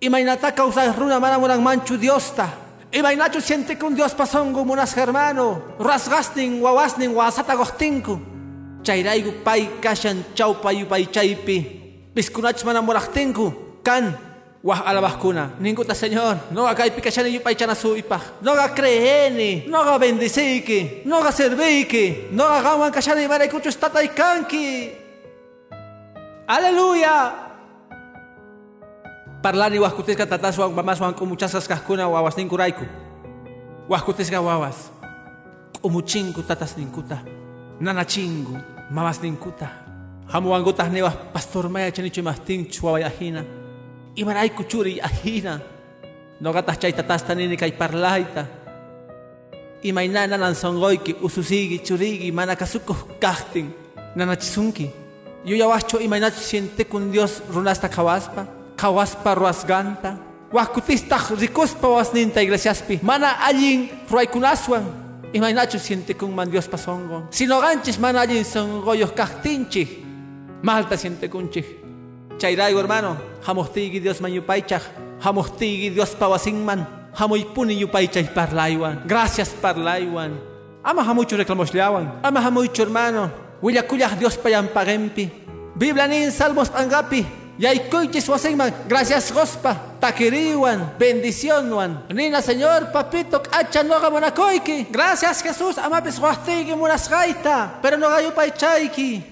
imainata causa runa mana munan manchu diosta. Imainacho siente que un Dios pasongo munas hermano, rasgastin, wawasnin, wasata gostinku. Chairaigu pai kashan chaupa yupai chaipi. Piscunach mana morachtenku, kan, wah alabascuna. Ninguta señor, no ga kai pikachani yupay chana suipaj. No ga creeni, no ga bendiciki, no ga serviki, no ga gawan kachani marikuchu tatay kanki. Aleluya. Parlani wahkutisca tatas wan mamas wan kumuchasas kahkuna wawas ninkuraiku. Wahkutisca wawas. Kumuchinku tatas ninkuta. Nanachingu, mamas ninkuta. Hamuangutas newas pastor maya chanichu mastin chuaway ahina. Imaray kuchuri ahina. Nogatas chay tatas tanini kay parlaita. Imayna nanan songoyki ususigi churigi manakasukuh kahtin. Nanachisunki. Yuyawacho imaynachu siente kun Dios runasta kawaspa. Kawaspa ruasganta. Wahkutistah rikuspa wasninta iglesiaspi. Mana allin ruaykunaswan. Imaynachu siente kun man Dios pasongo. Sino ganchis mana allin songoyos kahtinchi. Malta siente kunchih. Chayraigo hermano, hamostigi Dios man yupaychaj, hamostigi Dios pawasinman, hamoypuni yupaychay parlaywan. Gracias parlaywan. Ama hamucho reclamosliawan, ama hamucho hermano. Willakuyaj Dios payampagempi. Biblia nin salmos angapi. Yaikuychis wasinman, gracias gospa, takiriwan, bendicionwan. Nina Señor, papito, acha noga monakoiki. Gracias Jesús, amapis wastigi munasgaita, pero no gayupaychayki. Y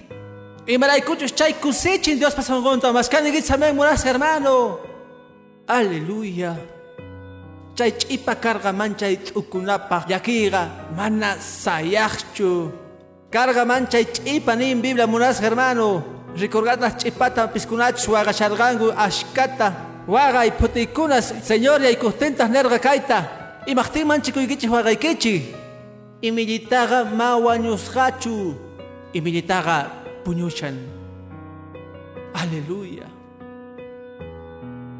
maraykuchus chay kusichin Dios pasan gonta mas kani gitsamen muras hermano. Aleluya. Chay chipa carga mancha ukunapa yakiga mana sayachchu. Carga mancha chipa nin Biblia muras hermano. Recordad chipata piscunach waga shargangu ashkata. Waga y putikunas señor y costentas nerga kaita. Y machtin manchi kuigichi waga ikichi. Y puñuchan. Aleluya.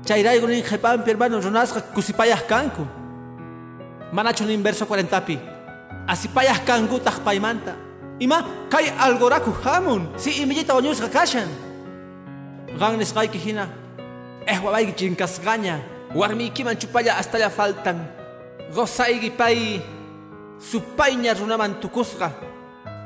Chayraigo nin jepampi hermano runasqa kusipayas kanku. Manacho nin verso 40 pi. Asipayas kankutaq paymanta. Ima kay algoraku hamun. Si imillita wañusqa kashan. Gan nisqayki hina. Eh wabayki chinkasqaña. Warmiykiman chupalla hasta faltan. Gozayki pay. Supayña runaman tukusqa.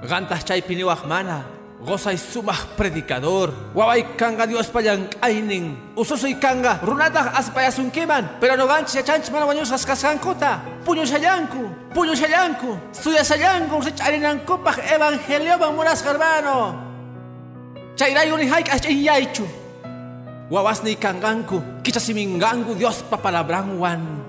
Gantas chaypi niwaq mana. Gozay sumah predicador. Waway kanga Dios payan kainin. Ususoy kanga runatah aspayasunkiman. Pero no ganchi chanch mana wanyos askasankuta. Puño shayanku. Puño shayanku. Suya shayanku. Richarinankupah evangelio muras hermano. Chayrayo ni haik yaichu. Wawasni kanganku. Kichasimingangu Dios papalabranwan.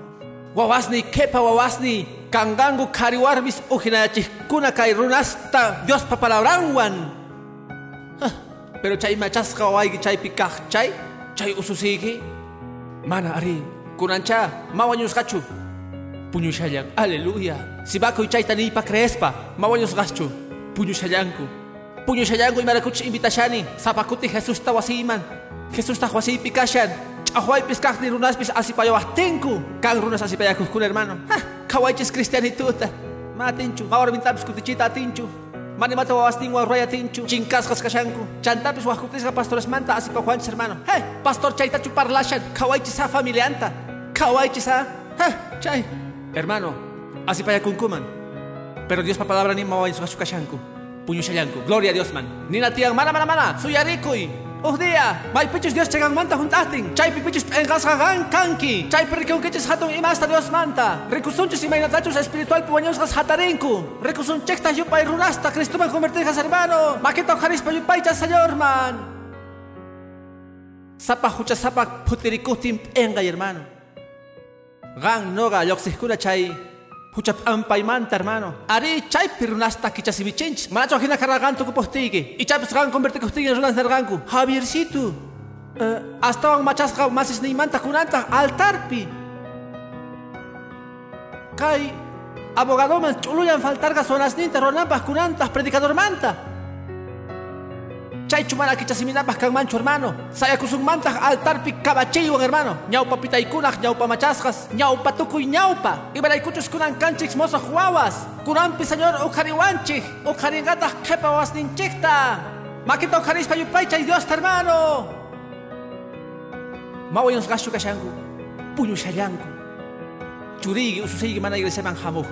Wawasni kepa wawasni. Kangangu kariwarbis ujinachikuna kay runasta Dios papalabranwan. Pero chay machasqa wayki chaypi kaq chay chay ususiki mana ari kunancha mawañusqachu. Puñushallan aleluya. Sibakuy chayta niypa creespa mawañusqachu. Puñushallanku. Puñushallanku imarakuchis invitashani. Sapakuti Jesusta wasiyman Jesusta wasiypi kashan ch'aqwaypis kaqni runaspis asipayawajtinku kan runas asipayakuqkuna hermano. Ha qhawaychis cristianituta matinchu mawarmintapis kutichita atinchu Mani mata wawastin warraya tinchu chinkasqas kashanku. Chantapis wajkutisqa pastores manta asipa juanchis hermano. Hey pastor chaytachu parlashan qhawaychis ha familianta qhawaychis ha ha chay. Hermano asipayakunkuman pero Dios pa palabra ni mawañusqashu kashanku. Puñushallanku gloria a Dios man. Nina tiyan mana mana mana suyarikuy Oh dia, may pichis Dios chegang manta juntating. Chay pipichis engasgagan kanki. Chay perrikunkichis hatong imasta Dios manta. Rikusunchis imaynatachus espiritual puwañosgas hatarinku. Rikusunchekta yupay runasta Cristo man convertijas hermano. Makito jarispa yupay chas Señor man. Sapa hucha sapa putirikutin engay hermano. Gan noga yoxihkuna chay huchap ampaymanta hermano. Ari chay pirunasta kichasibichinch. Manacho hina carganto kupostigi. Y chay gan convertikustigi en runas nerganku. Javiercito. Uh, hasta van machasqa masis niymanta kunanta altarpi. Kai abogado man chuluyan faltarga zonas ninta ronampas kunantas predicador manta. Chay chumana kichasiminapas kan mancho hermano. Saya kusung mantah altar pi kabachiwan hermano. Ñaupa pitaykunaj, ñaupa machasjas, ñaupa tukuy ñaupa. Ibaraykuchus kunan kanchik mosa huawas. Kunampi señor ukariwanchik, ukaringatah kepawas ninchikta. Makita ukarispa yupay chay Dios hermano. Kashangu, puño shayangu. Churigi ususigi mana iglesia manjamu.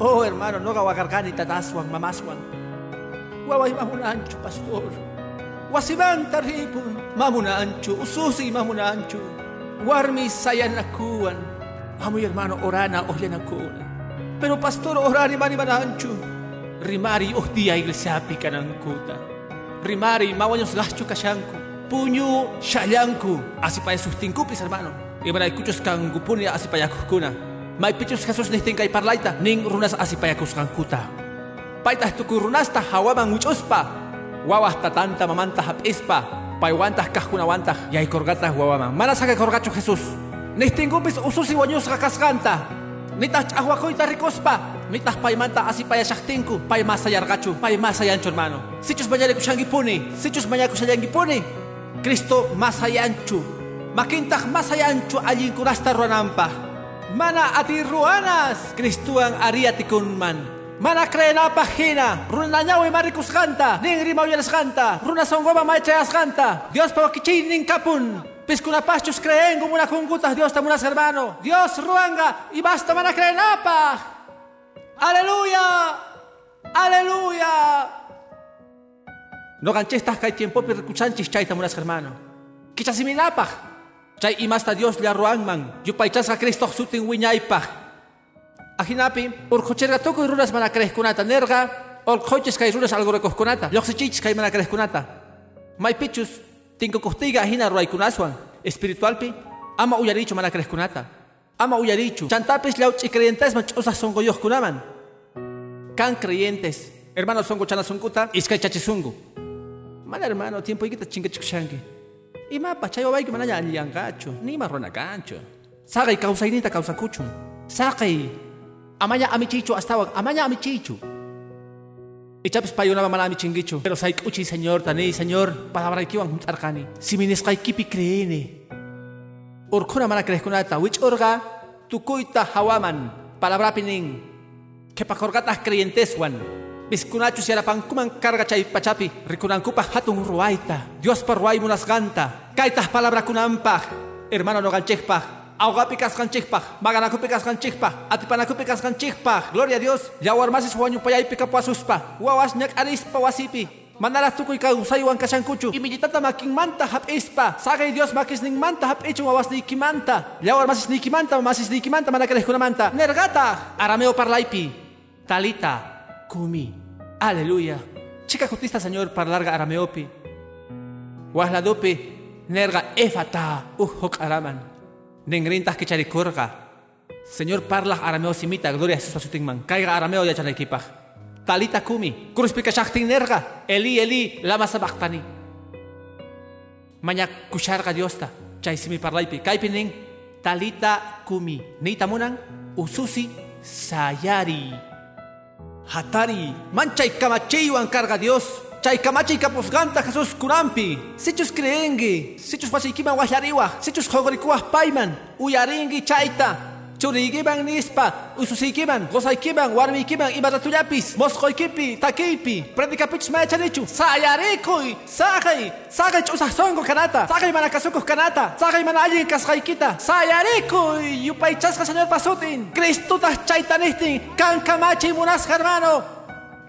Oh hermano, no gawagargani tataswan, mamaswan. Waway mamuna ancho, pastor. Wasiban taripun, mamuna ancho, ususi mamuna ancho. Warmi sayan nakuan. Amo hermano, orana ohya nakuan. Pero pastor, orani mani manancho. Rimari oh dia iglesia pikanang kuta. Rimari mawanyos gacho kashanku. Puño shayanku. Así para hermano. Ibara kuchos kang gupuni así para kuna. May pichos Jesus ni parlaita ning runas así para kuta. Paita tuku runasta hawaman muchospa. Wawas tatanta mamanta hapispa. Paiwantas kahkunawantas yay korgatas wawaman. Mana saca korgacho Jesús. Nistingupis ususi wanyos kakasganta. Nitas ahwakoita ricospa. Mitas paimanta así paya shaktinku. Pay masayargachu. Pay masayancho hermano. Sichos mayare kushangipuni. Sichos mayare kushayangipuni. Cristo masayanchu. Makintah masayanchu allin kurasta ruanampa. Mana ati ruanas. Kristuan ariatikun man. Mana krena pagina, runa nyawe marikus ganta, ning rimau yelas ganta, runa songoma maichayas ganta, Dios pa wakichi ning kapun, piskuna pachus creen como una kungutas Dios tamunas hermano, Dios ruanga y basta mana krenapa. Aleluya, aleluya. No ganchistas kai tiempo per kuchanchis chay tamunas hermano. Kichasiminapaj, chay imasta Dios le ruangman, yupaichas a Cristo sutin wiñaypaj. Ajinapi, por cocherga toco y runas mana kunata nerga, ol coches kai runas algo recosconata, loxichich kai mana kunata. Mai pichus, tinko costiga ajina ruay kunaswan, espiritualpi, ama uyaricho mana kunata. Ama uyaricho, chantapis lauch y creyentes machosas son goyos kunaman. Can creyentes, hermanos son gochana sunkuta, iskay chachisungu. Mana hermano, tiempo y kita chinga chikshangi. Y mapa, chayo baik mana ya liangacho, ni marrona cancho. Sagay causa inita causa kuchun. Sagay, amaya amichicho hasta amaya amichicho. Y chapis payo na mamala amichingicho. Pero say uchi señor tani señor palabra ikiwan juntarkani. Si minis kay kipi creene. Urkuna mana crees kunata which orga tukuita hawaman palabra pining. Que pakorgatas creyentes wan. Biskunachu si arapan kuman carga chay pachapi. Rikunan kupa hatun ruaita. Dios par ruay munas ganta. Kaitas palabra kunampaj. Hermano no ganchejpaj. Augapikas kanchikpaj, maganakupikas kanchikpaj, atipanakupikas kanchikpaj, gloria a Dios, yawarmasis huañu payaypika puasuspa, wawas nyak arispa wasipi, Manalas tukuy ka usaywan kashankuchu. Imillitata makinmanta hapispa. Sagay Dios makis ning manta hapichu wawas ni kimanta. Yawar masis ni kimanta masis ni kimanta manakares kunamanta. Nergata. Arameo parlaipi. Talita. Kumi. Aleluya. Chica justista señor parlarga arameopi. Wasladopi. Nerga efata. Uhok araman. Nengrintas que charikurga. Señor parla arameo simita, gloria a Jesús asutingman. Caiga arameo ya chanekipaj. Talita kumi. Kuruspika shaktin nerga. Eli, Eli, lama sabachthani. Maña kusharga diosta. Chay simi parlaipi. Kaipi. Talita kumi. Nita munan. Ususi sayari. Hatari. Manchay kamachiwan carga Dios. Chay kamachay kapusganta Jesús kurampi. Sichus creengi. Sichus wasikiman wahlariwa. Sichus jogorikuwah payman. Uyaringi chayta. Churigiman nispa, ususikiman, gozaykiman, warmiykiman, imaratuyapis, mosqoykipi, takipi, predikapichus mayachanichu, sayarikuy, sagay, sagay ch'usaq songo kanata, sagay mana kasukuq kanata, sagay mana allin kasqaykita, sayarikuy, yupaychasqa señor pasutin, Cristutas chaytanihtin, kan kamachiy munasqa hermano,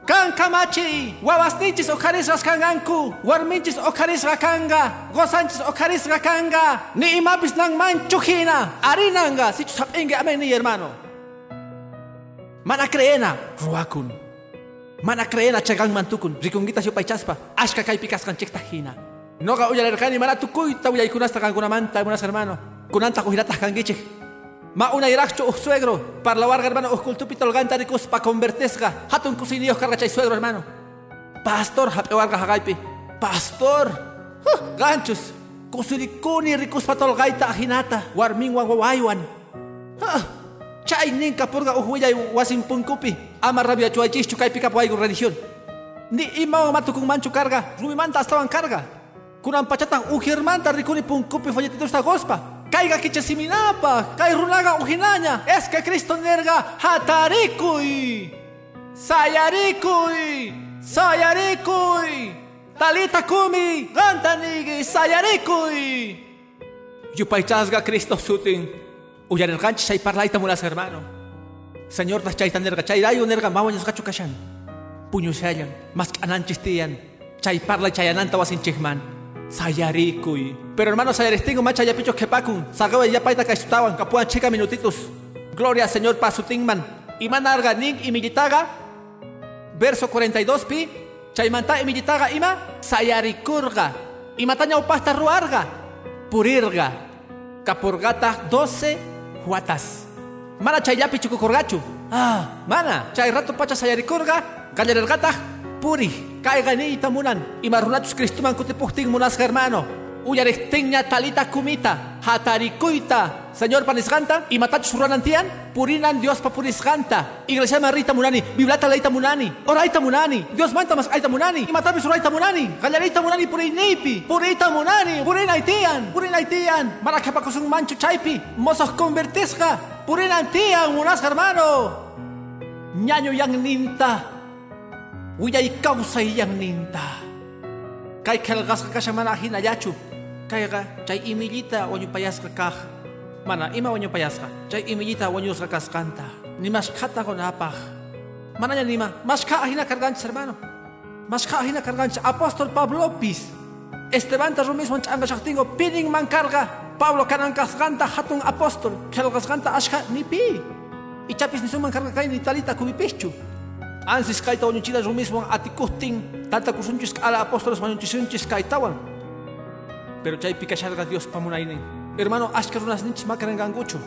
Kan kamachi, wawasnichis okarisras kanganku, warminchis okarisra kanga, gozanchis okarisra kanga, ni imapis nang manchujina, arinanga, si sapinge amen ni hermano. Mana creena, ruakun. Mana creena chagang mantukun, rikungita siyo paichaspa, ashka kay pikas kan hina. Noga uyalerkani mana tukuy tawiyay kunasta kan kunamanta, munas hermano. Kunanta kuhiratas kan gichik, Ma una iracho uh suegro, para la hermano, uh cultupito el ganta ricos pa convertesga, hatun cusinillos carga chay suegro hermano. Pastor, hape varga hagaipi. Pastor, huh, ganchos, kusirikuni ricos pa tol gaita ajinata, warmin wan wawaiwan. Chay ninka purga uhuilla wasin punkupi. Ama rabia chuaychischu kay pica religión. Ni ima matu kung manchu carga. Rumimanta estaban carga. Kunan pachatan ujirmanta rikuni punkupi folletitos gospa. Caiga kichasiminapa. Kay runaga ujinaña. Es que Cristo nerga hatarikuy. Sayarikuy. Sayarikuy. Talita kumi. Gantanigi. Sayarikuy. Yupaychasga Cristo sutin. Uyanirganch chay parlaita mulas hermano. Señor tas chay tanerga chay rayo nerga mawañas gachu kashan. Puño shayan, mas ananchis tiyan. Chay parla chay ananta Sayarikuy. Pero hermano sayaristingo macha ya pichos kepakun. Sagawa ya paita kaistawan kapuan chica minutitos. Gloria Señor pasutingman. Imanarga ning imilitaga. Verso 42 pi. Chaymanta imilitaga ima. Sayarikurga. Imataña upasta ruarga. Purirga. Kapurgata 12 huatas. Mana chayapi chukukurgachu. Ah, mana, chay rato pacha sayarikurga, gallanergata, puri, kaigani tamunan, y marunatus cristuman kutipuhting munas hermano. Uyarestiña talita kumita, hatarikuita, Señor panisganta, y matachus ruanantian, purinan Dios pa purisganta. Iglesia marita munani, biblata leita munani, oraita munani, Dios manta mas aita munani, y matamis oraita munani, gallarita munani purinipi, purita munani, purinaitian, purinaitian, maracapacosun mancho chaipi, mozos convertisga, purinantian munas hermano. Ñaño yang ninta, uyay causa yang ninta. Kay ka kasha manahin ayachu. Kay ka, chay imilita wanyo payas ka kah. Mana, ima wanyo payas ka. Chay imilita wanyo sa kaskanta. Ni mas kata ko napah. Mana niya nima, mas kaahina kargancha hermano. Mas kaahina kargancha. Apostol Pablo Pis. Esteban ta rumis wan changa shaktingo pining man karga. Pablo kanang kaskanta hatong apostol. Kel kaskanta ashka ni pi. Ichapis ni suman karga kay ni talita kumipischu. Ansis kay tawon chila rumismo ang atikuhting tanta kusunchis ala apóstolos manunchisunchis kay tawan. Pero chay pikasharga Dios pamunainin. Hermano, ashka runas ninchis makarengangucho.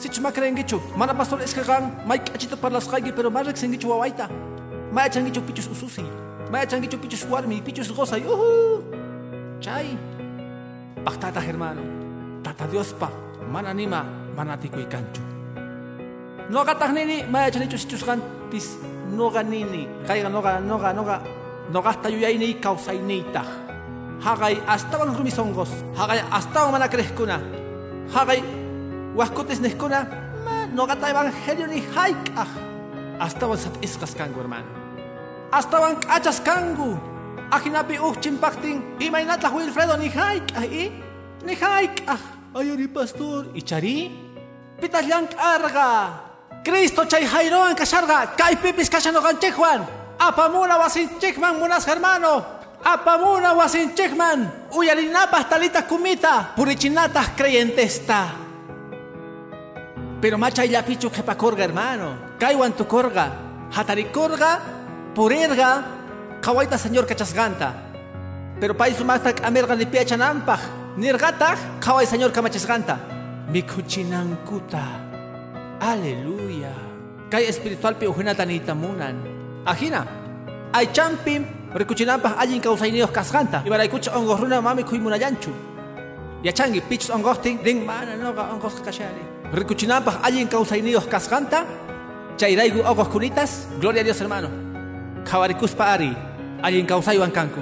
Sich makarengicho. Mana pastor eskagan, may kachita parlas kaygi pero marek sengicho wawaita. May changicho pichus ususi. May changicho pichus warmi, pichus gozay. Uhu. Chay. Paktata hermano. Tata Dios pa. Mananima, manatikoy kancho. No katahnini, may changicho sichus kan pis noga nini kaya noga noga noga noga tayuyay ni kausay nita hagay astawan rumisongos hagay astawan mana kreskuna. Hagay waskutes neskuna ma noga ta evangelio ni haikah astawan sat iskas kangu hermano. Astawan kachas kangu. Akinapi uchin pakting imainata Wilfredo ni haikah i ni haikah ayori pastor. Ichari pitas yang karga Cristo chay jairoan kasharga, kay pipis kashanogan chekwan. Apamuna wasin chekman munas hermano. Apamuna wasin chekman. Uyarinapas talita kumita. Purichinatas creyentesta. Pero macha ya pichu jepa korga hermano. Kaiwan tu korga. Hatarikorga, purirga, kawaita señor kachasganta. Pero paisu matak amerga ni piacha nampaj. Nirgata, kawai señor kamachasganta. Mikuchinankuta. Aleluya. Kay espiritual pi ujinata ni tamunan. Ajina. Ay champim rikuchinampas allin kausaynios kasganta. Ibaray kucha ongos runa mami kuy munayanchu. Yachangi pichos ongostin ding mana noga ongos kashari. Rikuchinampas allin kausaynios kasganta. Chairaigu ogos kunitas. Gloria a Dios hermano. Kawarikuspa ari. Allin kausayuan kanku.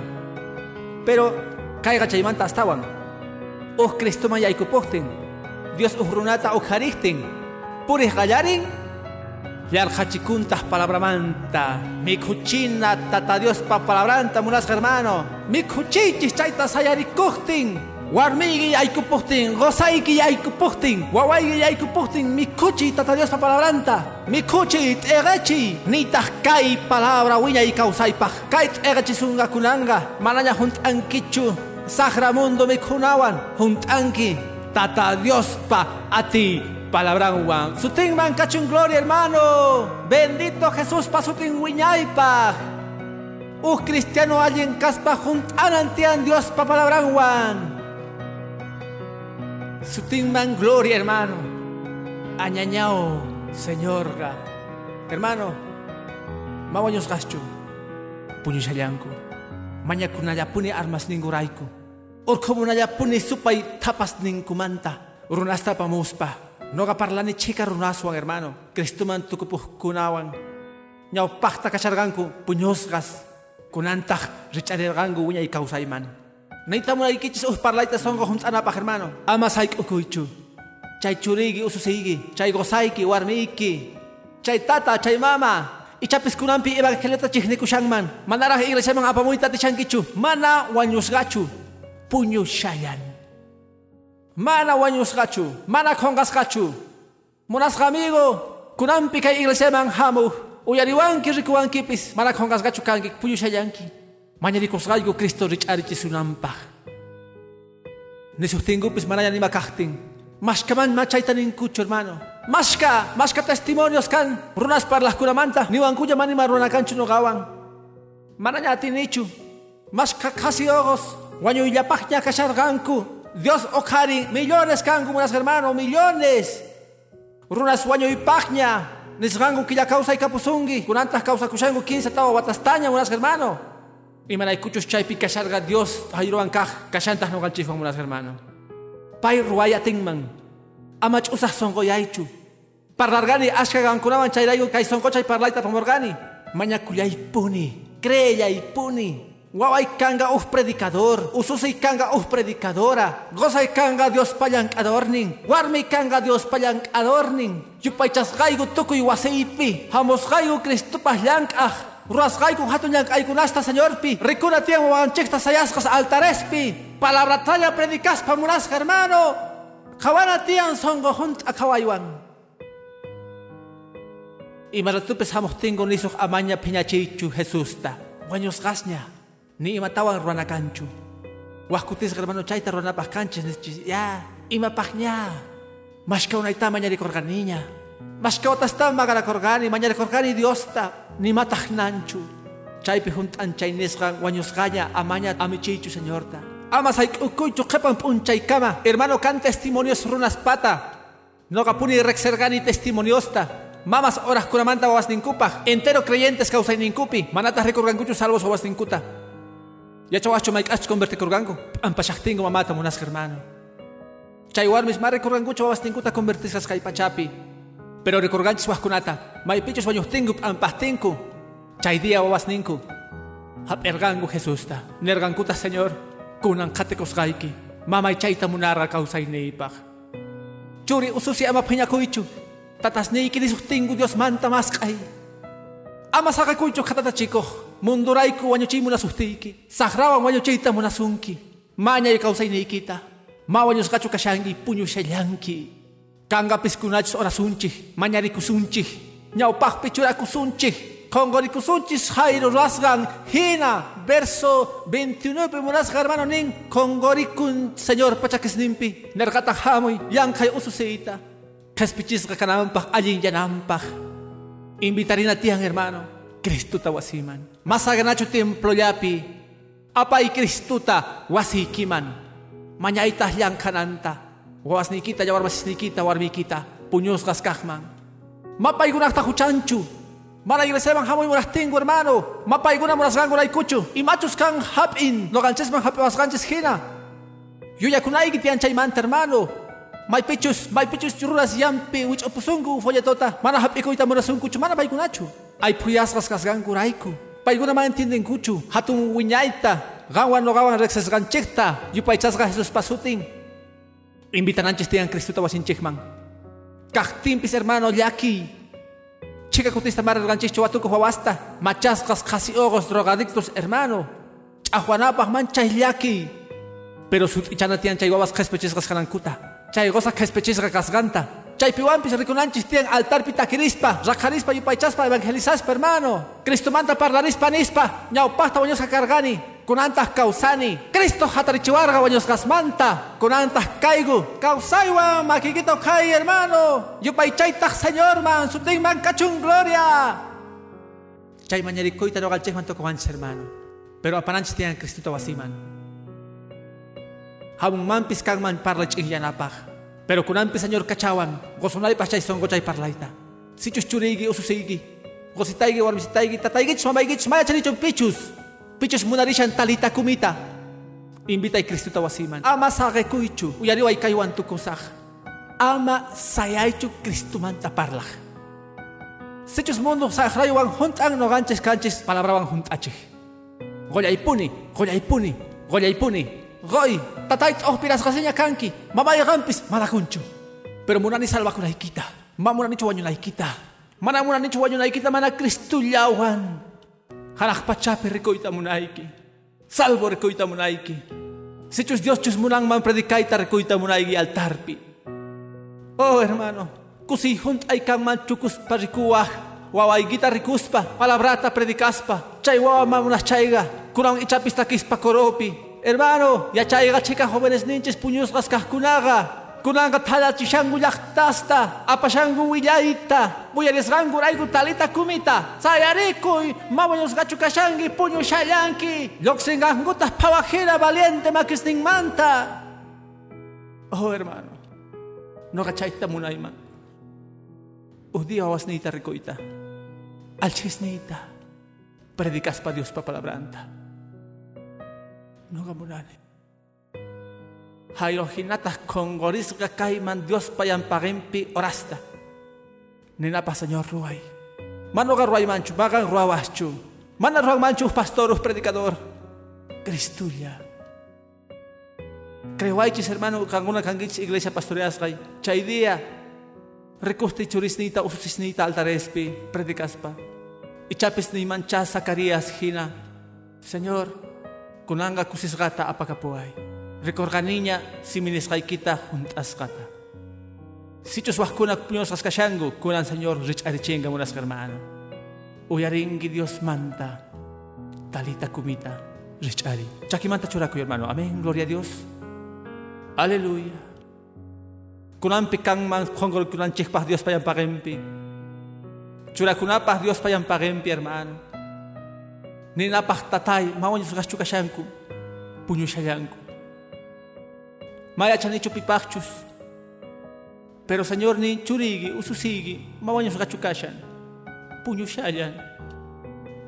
Pero kaiga chaymanta astawan. Os Cristo mayaykupostin. Dios uhrunata ujaristin. Puris gallarin, Yarhachikuntas palabramanta, mi cuchina tata Dios pa palabranta munas hermano, mi cuchichis chaita sayarikuhtin, warmigi aykupuhtin, gozaiki aykupuhtin, wawaigi aykupuhtin, mi cuchi tata Dios pa palabranta, mi cuchi egechi, nitas kai palabra wiña y causaipa, kait egechi sunga kunanga, mananya junt ankichu, sahra mundo mi kunawan, junt anki, tata Dios pa a ti palabra Juan. Sutin man cachun gloria, hermano. Bendito Jesús pa sutin wiñaipa. Uh cristiano alguien caspa juntan antian Dios pa palabra Juan. Sutin man gloria, hermano. Añañao, Señor. Hermano, mawaños gachu. Puño shayanku. Maña kunaya puni armas ninguraiku. Or como naya puni supai tapas ningkumanta. Urunasta pamuspa. Noga parlani chica runaswan, hermano. Cristuman tukupukunawan. Ñaw pachta kacharganku puñosgas. Kunantag richarergangu uña y causaiman. Neita munaikichis us parlaita songo juntanapaj, hermano. Ama saik ukuichu. Chay churigi ususeigi. Chay gozaiki warmiki. Chay tata, chay mama. Ichapis kunampi evangeleta chihnikushanman. Manaraj iglesia man apamuita tishankichu. Mana wanyusgachu. Puño Mana gachu, mana gachu. Monas amigo, kunampi kay iglesia hamu, uyariwanki rikuwankipis, mana gachu kanki puyushayanki. Mañarikusqayku Cristo rich'arichisunanpaq. Nisustingupis mana yanima kajtin. Mashkaman machayta ninkuchu hermano. Mashka, mashka testimonios kan runas parlas kuramanta, niwankuya manima runakanchu nogawan. Mana ñatinichu. Mashka casi ojos, wañullapaqña kasharqanku, Dios okari, millones kangu munas hermano, millones. Runas sueño y pagña. Nisrangu ya causa y kapusungi. Kunantas causa kushangu 15 tawa batastaña munas hermano. Y manay kuchus chay pika sharga Dios hayruan kaj kashantas no galchifan munas hermano. Pai ruaya tingman. Amach usah songo yaichu. Parlargani ashka gankunaman chayrayu kay songo chay parlaita pomorgani. Maña kuyay puni. Creya y puni. Waway kanga uf predicador, ususay kanga uf predicadora, gozay kanga Dios payang adorning, warmi kanga Dios payang adorning, yupaychas gaigo tukuy waseipi, hamos gaigo Cristo pahlang ah, ruas gaigo hatun yang ay kunasta Señor pi, rikuna tiang wawanchekta sayaskas altarespi, palabra talla predicas pamunas hermano, kawana tiang songo hunt akawaywan. Y maratupes hamos tingo nisok amanya piñachichu Jesús ta, waños gasnya ni imatawan ruana kanchu. Wahkutis hermano chaita ruana kanches ya ima pahnya. Maska una ita mañari korganinya. Maska otas ta magara korgani mañari korgani diosta ni matah nanchu. Chaypi juntan chaynesgan waños gaya amaña amichichu señorta. Amas hay ukuchu kepan punchay kama. Hermano kan testimonios runas pata. No kapuni rexergani testimoniosta. Mamas horas was ninkupa. Entero creyentes causa ninkupi. Manatas recorganguchu salvos was Ya ach converte kurgango. Ampashaktingo mamata munas hermano. Chay warmis ma recorgangucho babas tinkuta convertisas kay pachapi. Pero recorganchis waskunata. May pichos wañuhtingu ampastinku. Chay día babas ninku. Hapergango Jesús ta. Nergankuta Señor. Kunan kate kosgaiki. Mamay chayta munarga kausay neipag. Churi ususi ama piñakuichu. Tatas neiki disuhtingu Dios manta maskay. Ama sakakuychu katata chikoh. Munduraiku wañuchi munasustiki. Sahrawan wañuchita munasunki. Maña y nikita. Ma wañusgachu kashangi puñu shallanki. Kanga piskunachus orasunchi. Mañarikusunchi. Ñaupaj pichurakusunchi. Kongorikusunchis jairo rasgan hina. Verso 29 munasga hermano nin. Kongorikun señor pachakis nimpi. Nergata hamoy. Yankay ususeita. Kaspichisga kanampaj allin yanampaj. Invitarina tiang hermano. Kristuta wasiman. Masaganacho templo yapi. Apay Kristuta wasikiman. Mañaitah yang kananta. Wawas nikita yawar masis nikita warmikita. Puños kaskahman. Mapay gunak tahuchanchu. Mana iglesia hamoy muras tingo hermano. Mapay guna muras gango kuchu. Y machos kan hapin. No ganches man hapi was ganches hina. Yuya kunay gitian chay manta hermano. May pichus, may pichus chururas yampi, which opusungu folletota. Mana hapi ko ita murasungu, mana bay kunachu ay puyasqas kasqankurayku paykuna ma entindenkuchu hatun wiñayta qawan noqawan riqsisqanchikta yupaychasqa Jesus pasutin. Invitananchis tiyan Cristuta wasinchikman kaqtinpis hermano llaki chica kutista marirqanchikchu watukuq wawasta machasqas qasi ogos drogadictos hermano. Ch'aqwanapaq manchay llaki pero sut'ichana tiyan chay wawas qespechisqas kanankuta chay gosa qespechisqa kasqanta Chaypiwanpis rikunanchis tiyan altarpi takirispa, rakarispa yupaychaspa evangelizaspa hermano. Cristo manta parlarispa nispa, ñawpajta wañosqa kargani, kunantas kausani. Cristo hatarichiwarqa wañosqasmanta, kunantas kaygu. Kausaywan makikito kay hermano. Yupaychaytaq señorman, sutinman kachun gloria. Chay mañarikuyta noqalchikman tokuwanchis hermano. Pero apananchis tiyan Cristo wasiman. Hamunmanpis kanman parla ch'ikyanapaq. Pero kunampi señor kachawan, gozonay pachay son gochay parlaita. Sichus churigi ususigi. Gozitaigi warmisitaigi tataigich mamaigich maya chanichon pichus. Pichus munarishan talita kumita. Invita y Cristo tawasiman. Ama sage kuichu. Uyariwa ikaywan tukusaj. ama sayaychu Cristumanta parlaj. Sechos mundo sahraywan juntan no ganches canches palabraban juntachej. Goyaipuni, goyaipuni, goyaipuni, goy, tatait ospiras gaseña kanki, mamay gampis, malakuncho. Pero munani salva con laikita, mamuna nicho waño laikita, mana muna nicho waño laikita, mana cristullawan. Hanak pachape ricoita munaiki, salvo ricoita munaiki. Sechos Dios chus munang man predicaita ricoita munaiki altarpi. Oh hermano, kusi hunt ay kang manchukus parikuah, waway gita rikuspa, palabrata predicaspa, chay wawa mamunas chayga, kurang ichapis takispa koropi. Hermano, ya chayga chica jóvenes ninches puños kunaga, kunanga tala chishangu yaktasta, apashangu willaita, buyarisgangu raigu talita kumita, sayarikuy, mamoños gachukashangi puño shayanki, loksingangutas pawajera valiente makisning manta. Oh hermano, no gachaita munayman. Udi awas nita ricoita. Alches nita. Predicas pa Dios pa palabranta. No gamunane. Hayo hinatas con goris kaiman Dios payan pagempi orasta. Nina pa Señor ruay. Mano ga ruay manchu, bagan ruawaschu. Mana ruang manchu pastorus predicador. Cristulia. Crewaichis hermano kanguna kangich iglesia pastoreas kay. Chay día recusti churisnita ususisnita altarespi predicaspa. Ichapis ni mancha Zacarías hina. Señor, kunanga kusisgata apakapuay. Recorganiña siminiskay kita juntas kata. Sichos wahkunak puños kaskashangu kunan Señor rich arichenga munas hermano. Uyaringi Dios manta. Talita kumita. Rich ari. Chakimanta churaku hermano. Amén. Gloria a Dios. Aleluya. Kunan pikang man kongol kunan chikpah Dios payang pagempi. Churakunapah Dios payang pagempi hermano. Ninapah tatay mawon Yesus chukashanku. Puño shayanku. Maya chanicho pipachus. Pero Señor ni churigi ususigi mawon Yesus chukashan. Puño shayan.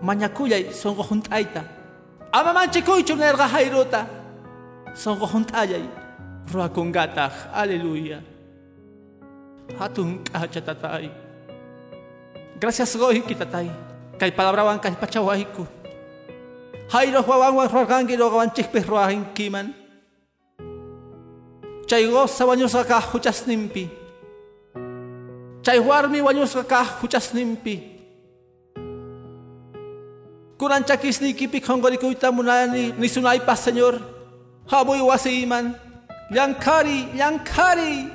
Mañakuyay songo juntaita. Ama manchikuy nerga hairota. Songo juntayay. Roa con gatah, aleluya. Hatun kacha tatay. Gracias goy kitatay. Kay palabrawan pachawaiku. Hayro huawan wan rogangi lo gawan chikpes roahin kiman. Chay go sa wanyos ka huchas nimpi. Chay warmi wanyos ka huchas nimpi. Kunan chakis ni kipik hongori kuita munani ni sunay pa Señor. Haboy wasiman. Yankari, Yankari,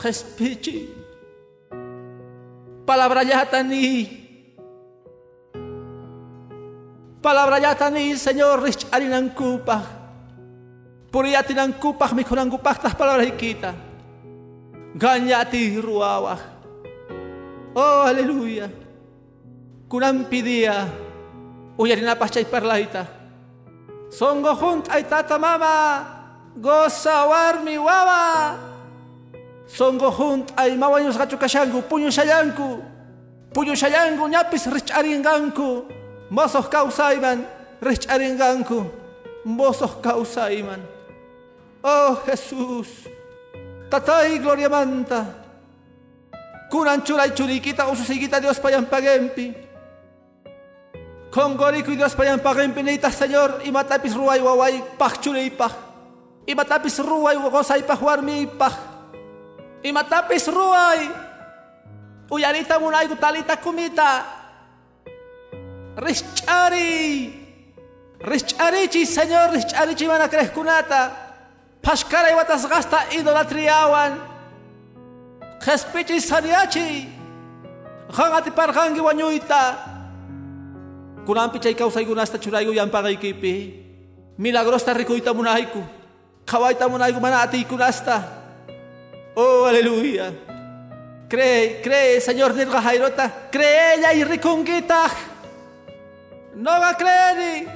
Kespichi. Palabra yata Palabra yata ni, Señor, rich arinang kupah. Puriyatin ang kupah, mi kunang kupah, tas palabra hikita. Ganyati ruawah. Oh, aleluya. Kunang pidia. Uyarin na chay parlaita. Songo junt ay tata mama. Goza warmi wawa. Songo junt ay mawanyos gachukashangu, puño shayanku. Puño shayangu ñapis rich aringanku. Kausaiman, rich aringanku. Mozos kausaiman. Oh Jesús. Tatay gloria manta. Kunan churay churikita ususigita Dios payan pagempi. Kongoriku Dios payan pagempi nita Señor y matapis ruay waway pachulay pach. Imatapis ruay gozay pa warmi pa. Imatapis ruay. Uyarita munay talita kumita. Richari. Richarichi, Señor, richarichi mana kunata. Pashkara iwatas gasta idolatriawan. Jespichi saniachi. Hangati parhangi wanyuita. Kunampi chay kausay gunasta churaygo yampagaykipi. Milagrosta rikuita munayku. Kawaita munayku mana ati kunasta. Oh, aleluya. Cree, cree, Señor Nirga Jairota. Cree ella y ricungita. No va a creer.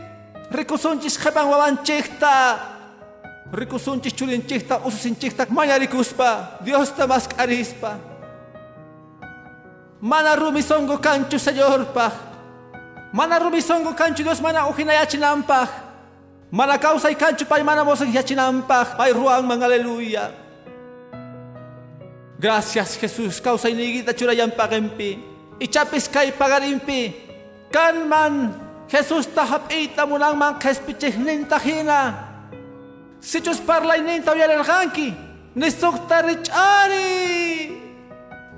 Rikusunchis jepan wabanchikta. Rikusunchis chulinchikta, ususinchikta, mañarikuspa. Dios te mascarispa. Mana rumisongo cancho, Señor pa. Mana rumisongo cancho, Dios mana ujinayachinampa. Mana causa y cancho pay mana mosang yachinampa. Pay ruang mang aleluya. Gracias Jesús, causa inigita churayan pagempi. Ichapis kay pagarimpi. Kanman, Jesús tahap ita munang man kespichih nintahina. Sichus parlay ninta uyalerganki. Nisukta richari.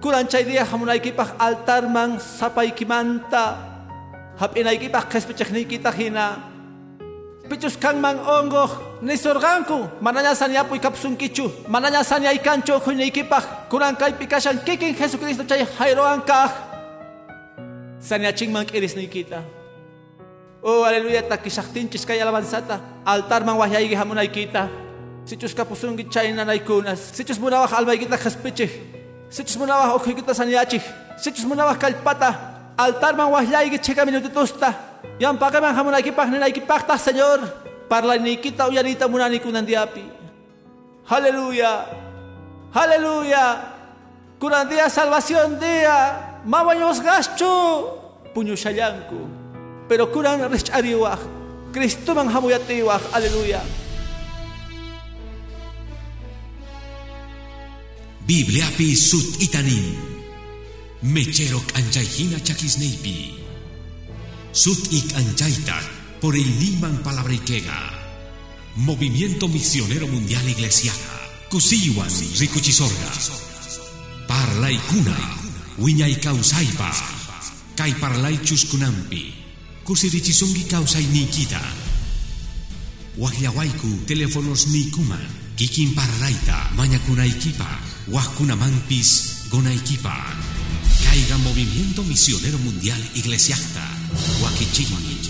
Kuranchay dia hamunaykipah altar man sapaykimanta. Hapinaykipah kespichih ninkitahina. Pichus kang mang ongo ni sorganku mananya sanya puy kapsunkichu mananya sanya ikancho kunikipah kurang kay pikashan kiking Jesucristo chay hayroan kah sanya ching mang iris nikita Oh aleluya takisaktinchis kay alabanzata altar mang wahyay hamunay kita sichus kapusungi chay nanay kunas sichus munawak albay kita kaspichih sichus munawak okhoy kita sanyachih sichus munawak kalpata altar mang wahyay cheka minututusta Yang pakai mang hamun naiki pak naiki pak tah Señor. Parla ni kita uyanita munani kunan diapi. Haleluya. Haleluya. Kunan dia salvación dia. Mawanyos gacho. Puño shayanku. Pero kunan rich ariwah. Kristo mang hamuyatiwah. Haleluya. Biblia pi sut itanin. Mecherok anjayhina chakisneipi. Sut ik anchaita por el Niman Palabrikega. Movimiento Misionero Mundial Iglesiana. Kusiwan Rikuchisorga. Parlay kuna. Wiñay kausaipa. Kai parlay chuskunampi. Kusirichisungi kausay nikita. Wahyawaiku teléfonos nikuman. Kikin parlayta mañakunaykipa. Wahkunamampis gonaykipa. Caiga Movimiento Misionero Mundial Iglesiasta. Wakichigmi.